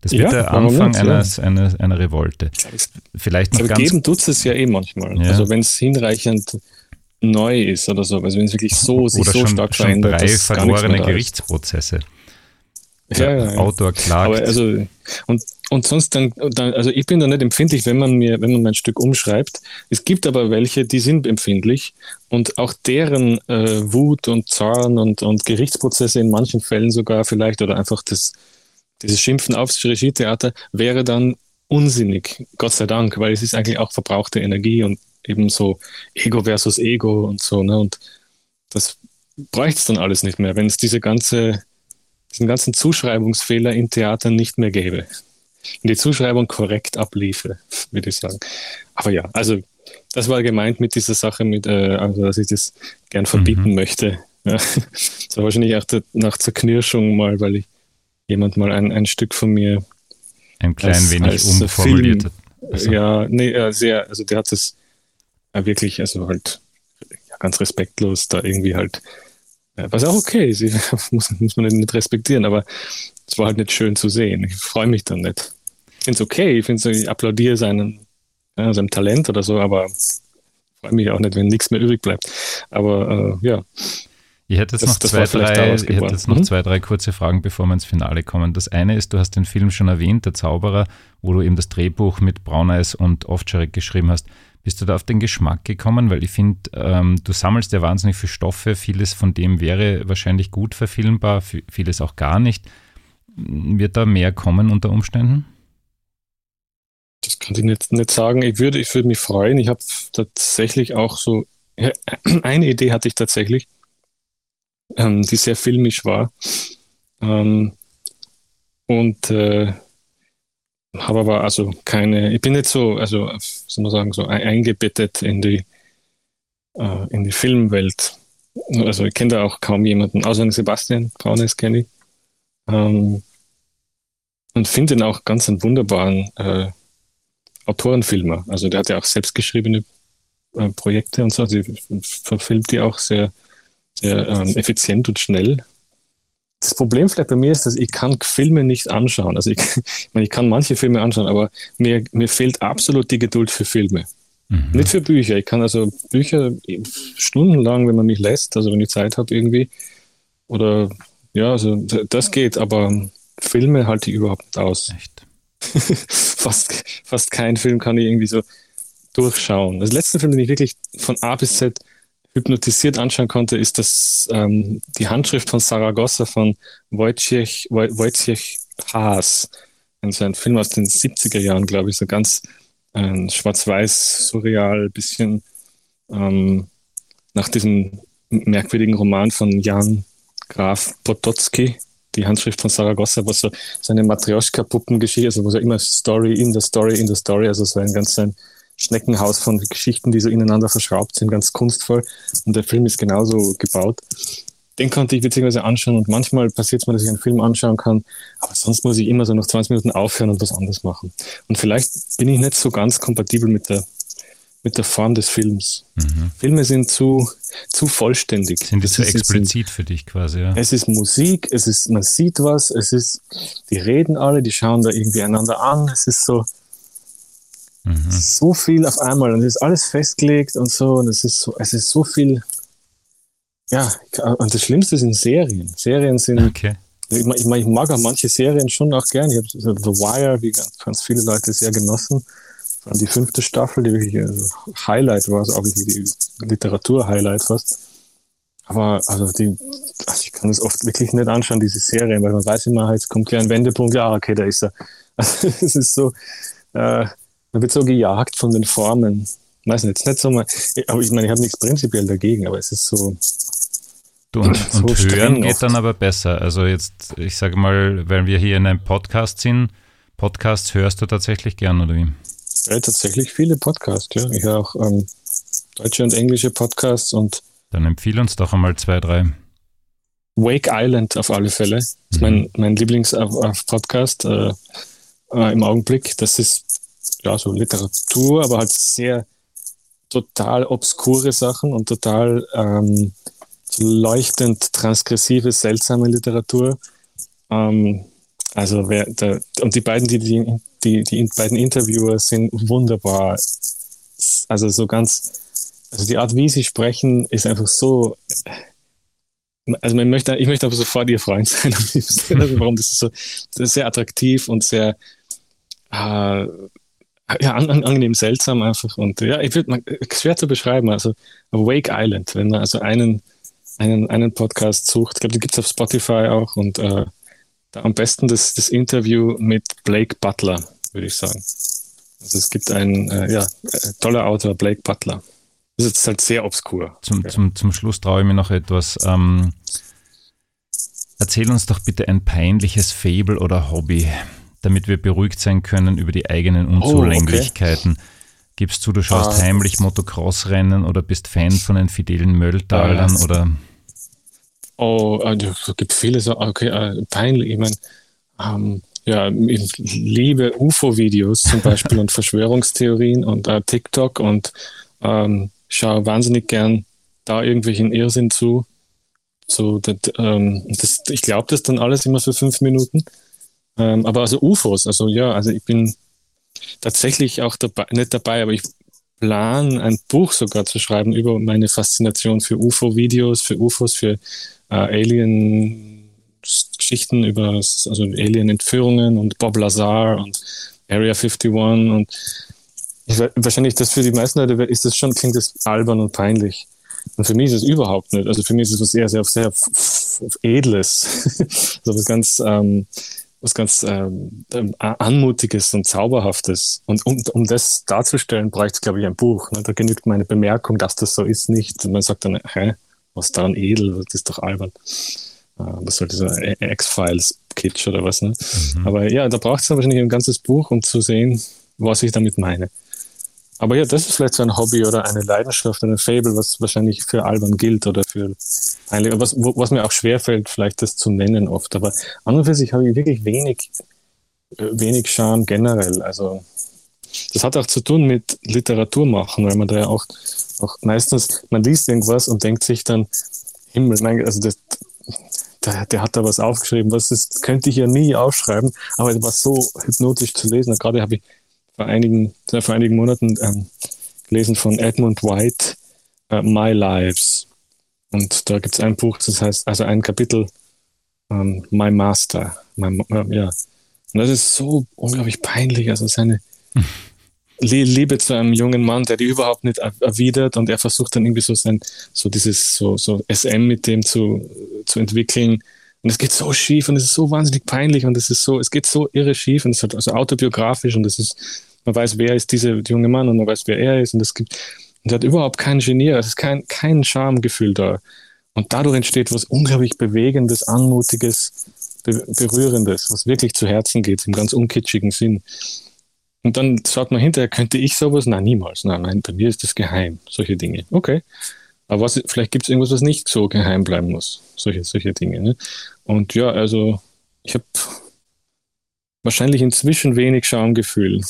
A: das wird ja, der Anfang nicht, eines, ja. einer, einer Revolte. Vielleicht noch
B: Aber ganz geben tut es ja eh manchmal. Ja. Also wenn es hinreichend neu ist oder so, also wenn es wirklich so sich so
A: schon,
B: stark
A: schon verändert, drei verlorene Gerichtsprozesse.
B: Ja, ja, Autor klagt. Aber also, und, und sonst dann, dann, also ich bin da nicht empfindlich, wenn man mir, wenn man mein Stück umschreibt. Es gibt aber welche, die sind empfindlich und auch deren äh, Wut und Zorn und, und Gerichtsprozesse in manchen Fällen sogar vielleicht oder einfach das, dieses Schimpfen aufs Regietheater wäre dann unsinnig, Gott sei Dank, weil es ist eigentlich auch verbrauchte Energie und eben so Ego versus Ego und so, ne? Und das bräuchte es dann alles nicht mehr, wenn es diese ganze diesen ganzen Zuschreibungsfehler in Theatern nicht mehr gäbe. Und die Zuschreibung korrekt abliefe, würde ich sagen. Aber ja, also das war gemeint mit dieser Sache, mit, äh, also dass ich das gern verbieten mhm. möchte. Ja. Das war wahrscheinlich auch nach Zerknirschung mal, weil ich jemand mal ein, ein Stück von mir
A: ein klein als, wenig als umformuliert hat.
B: Also. Ja, nee, sehr, also der hat es wirklich, also halt ja, ganz respektlos da irgendwie halt was auch okay ist, muss, muss man nicht respektieren, aber es war halt nicht schön zu sehen. Ich freue mich dann nicht. Ich finde es okay, ich, find's, ich applaudiere seinen, ja, seinem Talent oder so, aber freue mich auch nicht, wenn nichts mehr übrig bleibt. Aber äh, ja.
A: Ich hätte jetzt, das, noch, zwei, drei, ich hätte jetzt noch mhm. zwei, drei kurze Fragen, bevor wir ins Finale kommen. Das eine ist, du hast den Film schon erwähnt, Der Zauberer, wo du eben das Drehbuch mit Brauneis und Ovtcharek geschrieben hast. Bist du da auf den Geschmack gekommen? Weil ich finde, ähm, du sammelst ja wahnsinnig viele Stoffe. Vieles von dem wäre wahrscheinlich gut verfilmbar, vieles auch gar nicht. Wird da mehr kommen unter Umständen?
B: Das kann ich nicht, nicht sagen. Ich würde, ich würde mich freuen. Ich habe tatsächlich auch so, eine Idee hatte ich tatsächlich, ähm, die sehr filmisch war. Ähm, und äh, habe aber also keine, ich bin nicht so, also soll man sagen, so eingebettet in die, äh, in die Filmwelt. Also ich kenne da auch kaum jemanden, außer Sebastian Braunes kenne ich. Ähm, und finde ihn auch ganz einen wunderbaren äh, Autorenfilmer. Also der hat ja auch selbstgeschriebene äh, Projekte und so, also verfilmt die auch sehr, sehr ähm, effizient und schnell das Problem vielleicht bei mir ist, dass ich kann Filme nicht anschauen. Also ich, ich, meine, ich kann manche Filme anschauen, aber mir, mir fehlt absolut die Geduld für Filme. Mhm. Nicht für Bücher. Ich kann also Bücher stundenlang, wenn man mich lässt, also wenn ich Zeit habe irgendwie. Oder ja, also das geht, aber Filme halte ich überhaupt nicht aus. Echt? fast, fast kein Film kann ich irgendwie so durchschauen. Das letzte Film, den ich wirklich von A bis Z hypnotisiert anschauen konnte, ist das ähm, die Handschrift von Saragossa von Wojciech, Wojciech Haas. Also ein Film aus den 70er Jahren, glaube ich, so ganz äh, schwarz-weiß, surreal, bisschen ähm, nach diesem merkwürdigen Roman von Jan Graf Potocki, die Handschrift von Saragossa, was so, so eine Matrioschka-Puppengeschichte, also wo so immer Story in the Story in the Story, also so ein ganz ein Schneckenhaus von Geschichten, die so ineinander verschraubt sind, ganz kunstvoll. Und der Film ist genauso gebaut. Den konnte ich beziehungsweise anschauen und manchmal passiert es mir, dass ich einen Film anschauen kann, aber sonst muss ich immer so nach 20 Minuten aufhören und was anderes machen. Und vielleicht bin ich nicht so ganz kompatibel mit der, mit der Form des Films. Mhm. Filme sind zu, zu vollständig.
A: Sind zu explizit für dich quasi, ja?
B: Es ist Musik, es ist, man sieht was, es ist, die reden alle, die schauen da irgendwie einander an, es ist so, Mhm. So viel auf einmal und es ist alles festgelegt und so und es ist so, es ist so viel. Ja, und das Schlimmste sind Serien. Serien sind. Okay. Ich, ich, ich mag auch manche Serien schon auch gern. Ich habe The Wire, wie ganz, ganz viele Leute sehr genossen. Vor allem die fünfte Staffel, die wirklich also Highlight war, also auch die Literatur-Highlight fast. Aber also die, also ich kann es oft wirklich nicht anschauen, diese Serien, weil man weiß immer, jetzt kommt gleich ein Wendepunkt, ja, okay, da ist er. Also es ist so, äh, man wird so gejagt von den Formen. Weiß nicht, nicht so mal, aber ich meine, ich habe nichts prinzipiell dagegen, aber es ist so.
A: Du, und, so und hören geht oft. dann aber besser. Also jetzt, ich sage mal, wenn wir hier in einem Podcast sind, Podcasts hörst du tatsächlich gern, oder wie?
B: Ja, tatsächlich viele Podcasts, ja. Ich höre auch ähm, deutsche und englische Podcasts und.
A: Dann empfehle uns doch einmal zwei, drei.
B: Wake Island auf alle Fälle. Das ist mein, mhm. mein Lieblings-Podcast äh, äh, im Augenblick. Das ist ja so Literatur, aber halt sehr total obskure Sachen und total ähm, leuchtend transgressive, seltsame Literatur. Ähm, also wer, der, und die beiden, die, die, die, die beiden Interviewer sind wunderbar. Also so ganz, also die Art, wie sie sprechen, ist einfach so. Also man möchte, ich möchte aber sofort ihr Freund sein. also warum das ist so das ist sehr attraktiv und sehr äh, ja, an, an, angenehm seltsam einfach. Und ja, ich würde schwer zu beschreiben. Also Wake Island, wenn man also einen, einen, einen Podcast sucht, ich glaube, die gibt es auf Spotify auch und äh, am besten das, das Interview mit Blake Butler, würde ich sagen. Also es gibt einen äh, ja, äh, toller Autor, Blake Butler. Das ist halt sehr obskur.
A: Zum, ja. zum, zum Schluss traue ich mir noch etwas. Ähm, erzähl uns doch bitte ein peinliches Fable oder Hobby, damit wir beruhigt sein können über die eigenen Unzulänglichkeiten. Oh, okay. Gibst du, du schaust ah. heimlich Motocross-Rennen oder bist Fan von den fidelen Mölltalern ah, oder
B: Oh, es gibt viele so, okay, äh, peinlich. Ich meine, ähm, ja, ich liebe UFO-Videos zum Beispiel und Verschwörungstheorien und äh, TikTok und ähm, schaue wahnsinnig gern da irgendwelchen Irrsinn zu. So, das, ähm, das, ich glaube das dann alles immer für fünf Minuten. Ähm, aber also UFOs, also ja, also ich bin tatsächlich auch dabei, nicht dabei, aber ich plane ein Buch sogar zu schreiben über meine Faszination für UFO-Videos, für UFOs, für äh, Alien-Geschichten über also Alien-Entführungen und Bob Lazar und Area 51 und ich, wahrscheinlich das für die meisten Leute ist das schon, klingt das albern und peinlich. Und für mich ist es überhaupt nicht. Also für mich ist es was sehr, sehr, sehr Edles. also was ganz, ähm, was ganz ähm, Anmutiges und Zauberhaftes. Und um, um das darzustellen, bräuchte es, glaube ich, ein Buch. Ne? Da genügt meine Bemerkung, dass das so ist, nicht. Und man sagt dann, hä, was daran edel, das ist doch albern. Was soll dieser X-Files-Kitsch oder was, ne? Mhm. Aber ja, da braucht es wahrscheinlich ein ganzes Buch, um zu sehen, was ich damit meine. Aber ja, das ist vielleicht so ein Hobby oder eine Leidenschaft, eine Fable, was wahrscheinlich für albern gilt oder für was, was mir auch schwerfällt, vielleicht das zu nennen oft. Aber an und für sich habe ich wirklich wenig, äh, wenig Charme generell. Also das hat auch zu tun mit Literatur machen, weil man da ja auch auch meistens, man liest irgendwas und denkt sich dann, Himmel, mein, also das, der, der, hat da was aufgeschrieben, was das könnte ich ja nie aufschreiben, aber es war so hypnotisch zu lesen. Und gerade habe ich vor einigen, vor einigen Monaten ähm, gelesen von Edmund White, uh, My Lives. Und da gibt es ein Buch, das heißt, also ein Kapitel, ähm, My Master. My, äh, ja. Und das ist so unglaublich peinlich. Also seine, Liebe zu einem jungen Mann, der die überhaupt nicht erwidert und er versucht dann irgendwie so sein, so dieses, so, so SM mit dem zu, zu entwickeln. Und es geht so schief und es ist so wahnsinnig peinlich und es ist so, es geht so irre schief und es ist also autobiografisch und es ist, man weiß, wer ist dieser junge Mann und man weiß, wer er ist und es gibt, und er hat überhaupt kein Genier, es ist kein, kein Schamgefühl da. Und dadurch entsteht was unglaublich Bewegendes, Anmutiges, Berührendes, was wirklich zu Herzen geht, im ganz unkitschigen Sinn. Und dann sagt man hinterher, könnte ich sowas? Nein, niemals. Nein, nein, bei mir ist das geheim. Solche Dinge. Okay. Aber was, vielleicht gibt es irgendwas, was nicht so geheim bleiben muss. Solche, solche Dinge. Ne? Und ja, also ich habe wahrscheinlich inzwischen wenig Schamgefühl.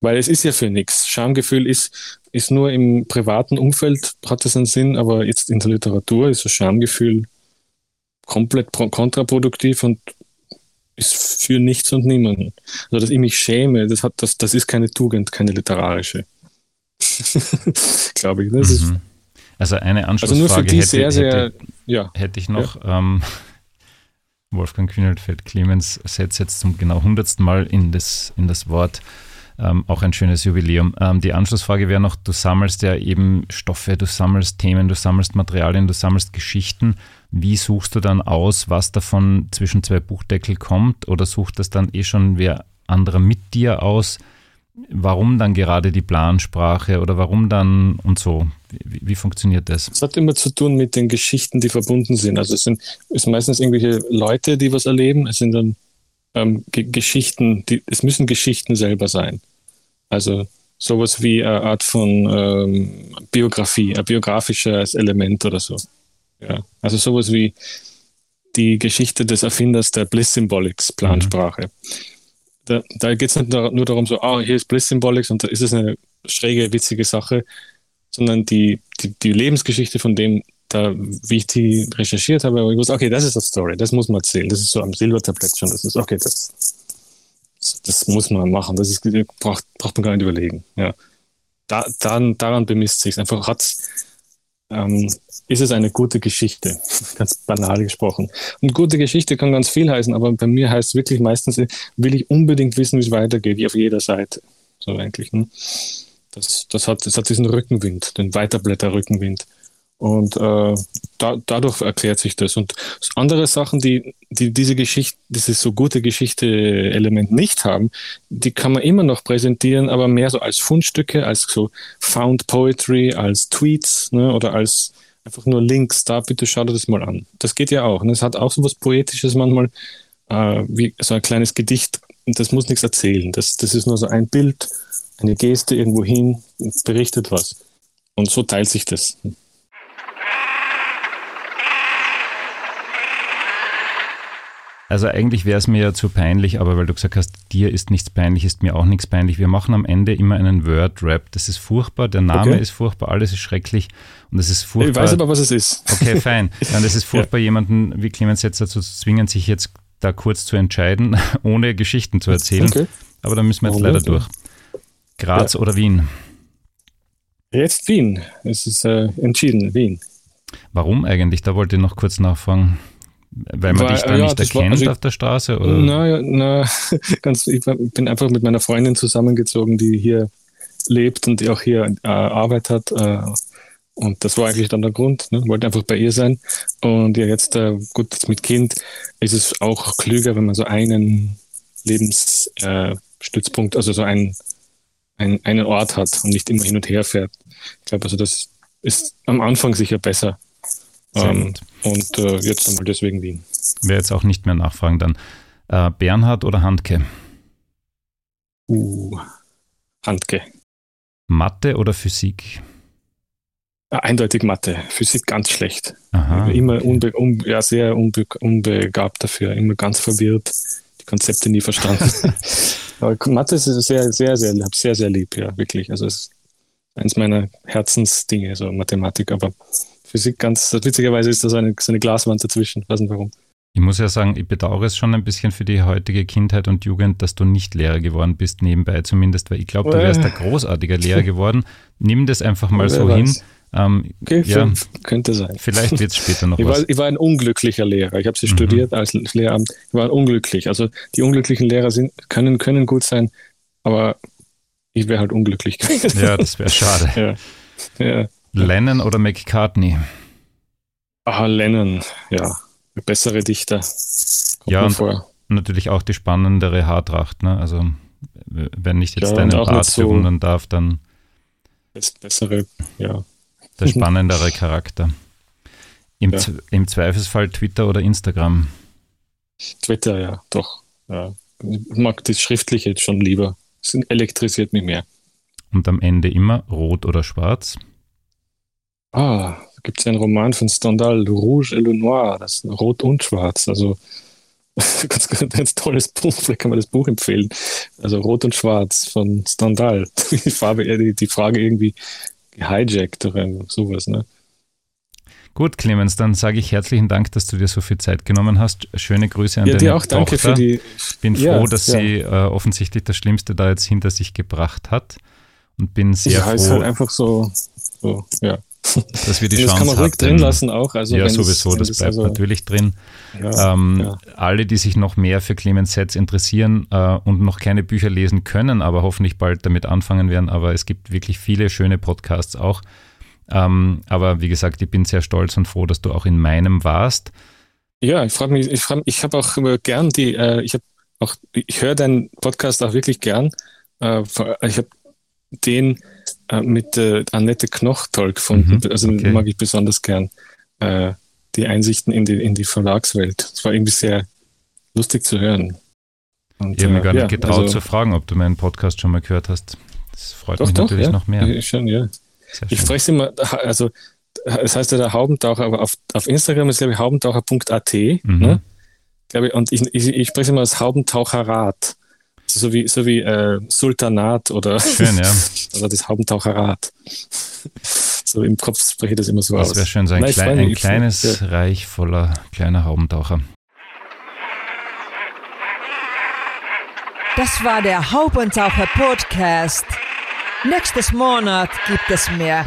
B: Weil es ist ja für nichts. Schamgefühl ist, ist nur im privaten Umfeld, hat das einen Sinn, aber jetzt in der Literatur ist das Schamgefühl komplett kontraproduktiv und ist für nichts und niemanden. Also, dass ich mich schäme, das, hat, das, das ist keine Tugend, keine literarische. Glaube ich. Ne? Mhm.
A: Also eine Anschlussfrage also nur für die hätte, sehr, sehr, hätte, ja. hätte ich noch. Ja. Ähm, Wolfgang Kühnelfeld Clemens setzt jetzt zum genau hundertsten Mal in das, in das Wort. Ähm, auch ein schönes Jubiläum. Ähm, die Anschlussfrage wäre noch, du sammelst ja eben Stoffe, du sammelst Themen, du sammelst Materialien, du sammelst Geschichten. Wie suchst du dann aus, was davon zwischen zwei Buchdeckel kommt? Oder sucht das dann eh schon wer anderer mit dir aus? Warum dann gerade die Plansprache oder warum dann und so? Wie, wie funktioniert das?
B: Es hat immer zu tun mit den Geschichten, die verbunden sind. Also es sind es meistens irgendwelche Leute, die was erleben. Es sind dann ähm, Geschichten, die, es müssen Geschichten selber sein. Also sowas wie eine Art von ähm, Biografie, ein biografisches Element oder so. Ja, also sowas wie die Geschichte des Erfinders der Bliss Symbolics Plansprache. Mhm. Da, da geht es nicht nur darum, so, ah, hier ist Bliss Symbolics und da ist es eine schräge, witzige Sache, sondern die, die, die Lebensgeschichte von dem, da, wie ich die recherchiert habe, ich wusste, okay, das ist eine Story, das muss man erzählen. Das ist so am Silbertablett schon, das ist, okay, das, das muss man machen, das ist, braucht, braucht man gar nicht überlegen. Ja. Da, dann, daran bemisst sich einfach, hat ähm, ist es eine gute Geschichte, ganz banal gesprochen. Und gute Geschichte kann ganz viel heißen, aber bei mir heißt es wirklich meistens, will ich unbedingt wissen, wie es weitergeht, wie auf jeder Seite. So eigentlich. Ne? Das, das, hat, das hat diesen Rückenwind, den Weiterblätter-Rückenwind. Und äh, da, dadurch erklärt sich das. Und andere Sachen, die, die diese Geschichte, dieses so gute Geschichte-Element nicht haben, die kann man immer noch präsentieren, aber mehr so als Fundstücke, als so Found Poetry, als Tweets ne, oder als einfach nur Links. Da bitte schau dir das mal an. Das geht ja auch. Ne? Es hat auch so was Poetisches manchmal, äh, wie so ein kleines Gedicht. Und das muss nichts erzählen. Das, das ist nur so ein Bild, eine Geste irgendwo hin, berichtet was. Und so teilt sich das.
A: Also eigentlich wäre es mir ja zu peinlich, aber weil du gesagt hast, dir ist nichts peinlich, ist mir auch nichts peinlich. Wir machen am Ende immer einen Word-Rap. Das ist furchtbar, der Name okay. ist furchtbar, alles ist schrecklich und es ist furchtbar.
B: Ich weiß aber, was es ist.
A: Okay, fein. Dann ist es furchtbar, ja. jemanden wie Clemens jetzt dazu zu zwingen, sich jetzt da kurz zu entscheiden, ohne Geschichten zu erzählen. Okay. Aber da müssen wir jetzt leider durch. Graz ja. oder Wien?
B: Jetzt Wien. Es ist äh, entschieden, Wien.
A: Warum eigentlich? Da wollte ich noch kurz nachfragen. Weil man Weil, dich da ja, nicht erkennt war, also auf der Straße? Oder?
B: Na, na, ganz, ich bin einfach mit meiner Freundin zusammengezogen, die hier lebt und die auch hier äh, Arbeit hat. Äh, und das war eigentlich dann der Grund. Ne? Wollte einfach bei ihr sein. Und ja, jetzt, äh, gut, mit Kind ist es auch klüger, wenn man so einen Lebensstützpunkt, also so einen, einen, einen Ort hat und nicht immer hin und her fährt. Ich glaube, also das ist am Anfang sicher besser. Ähm, und äh, jetzt einmal deswegen Wien.
A: Wäre jetzt auch nicht mehr nachfragen dann. Äh, Bernhard oder Handke?
B: Uh, Handke.
A: Mathe oder Physik?
B: Ja, eindeutig Mathe. Physik ganz schlecht. Aha, immer okay. unbe un ja, sehr unbe unbegabt dafür, immer ganz verwirrt, die Konzepte nie verstanden. Aber Mathe ist sehr, sehr, sehr, sehr, sehr lieb, ja, wirklich. Also es ist eins meiner Herzensdinge, so Mathematik, aber Physik ganz, witzigerweise ist da so eine, so eine Glaswand dazwischen, ich weiß nicht warum.
A: Ich muss ja sagen, ich bedauere es schon ein bisschen für die heutige Kindheit und Jugend, dass du nicht Lehrer geworden bist, nebenbei zumindest, weil ich glaube, du wärst ein großartiger Lehrer geworden. Nimm das einfach mal so weiß. hin. Ähm,
B: okay, ja, könnte sein.
A: Vielleicht wird es später noch
B: ich
A: was.
B: War, ich war ein unglücklicher Lehrer. Ich habe sie mhm. studiert als Lehramt. Ich war unglücklich. Also die unglücklichen Lehrer sind, können, können gut sein, aber ich wäre halt unglücklich
A: gewesen. Ja, das wäre schade.
B: ja. ja.
A: Lennon oder McCartney?
B: Ah, Lennon, ja. Bessere Dichter.
A: Kommt ja, und vor. natürlich auch die spannendere Haartracht. Ne? Also, wenn ich jetzt ja, deinen Bart so bewundern darf, dann.
B: Bessere, ja.
A: Der spannendere Charakter. Im, ja. Im Zweifelsfall Twitter oder Instagram?
B: Twitter, ja, doch. Ja. Ich mag das Schriftliche jetzt schon lieber. Es elektrisiert mich mehr.
A: Und am Ende immer rot oder schwarz?
B: Ah, da gibt es ja einen Roman von Stendhal, Le Rouge et le Noir, das Rot und Schwarz. Also ganz, ganz tolles Buch, vielleicht kann man das Buch empfehlen. Also Rot und Schwarz von Stendhal. Die, Farbe, die, die Frage irgendwie gehijackt oder sowas, ne?
A: Gut, Clemens, dann sage ich herzlichen Dank, dass du dir so viel Zeit genommen hast. Schöne Grüße an ja, deine auch danke Tochter. für die. Bin froh, ja, dass ja. sie äh, offensichtlich das Schlimmste da jetzt hinter sich gebracht hat und bin sehr ja, froh. ist
B: halt einfach so, so ja
A: dass wir die das Chance kann man ruhig
B: drin lassen auch. Also
A: ja, sowieso, das, das bleibt also, natürlich drin. Ja, ähm, ja. Alle, die sich noch mehr für Clemens Setz interessieren äh, und noch keine Bücher lesen können, aber hoffentlich bald damit anfangen werden, aber es gibt wirklich viele schöne Podcasts auch. Ähm, aber wie gesagt, ich bin sehr stolz und froh, dass du auch in meinem warst.
B: Ja, ich frage mich, ich, frag, ich habe auch gern die, äh, ich habe auch, ich höre deinen Podcast auch wirklich gern. Äh, ich habe den äh, mit äh, Annette Knoch toll gefunden. Mhm, also okay. mag ich besonders gern. Äh, die Einsichten in die, in die Verlagswelt. Es war irgendwie sehr lustig zu hören.
A: Und, ich habe mir gar nicht ja, getraut also, zu fragen, ob du meinen Podcast schon mal gehört hast. Das freut doch, mich doch, natürlich
B: ja.
A: noch mehr.
B: Ich, schon, ja. ich spreche es immer, also es heißt ja der Haubentaucher, aber auf, auf Instagram ist glaube ich haubentaucher.at. Mhm. Ne? Glaube ich, und ich, ich, ich spreche immer als Haubentaucherrat. So wie, so wie äh, Sultanat oder,
A: schön, ja.
B: oder das Haubentaucherrat. so im Kopf spreche ich das immer so das
A: aus. Das wäre schön, so ein, Nein, klein, ein kleines ja. Reich voller kleiner Haubentaucher.
C: Das war der Haubentaucher Podcast. Nächstes Monat gibt es mehr.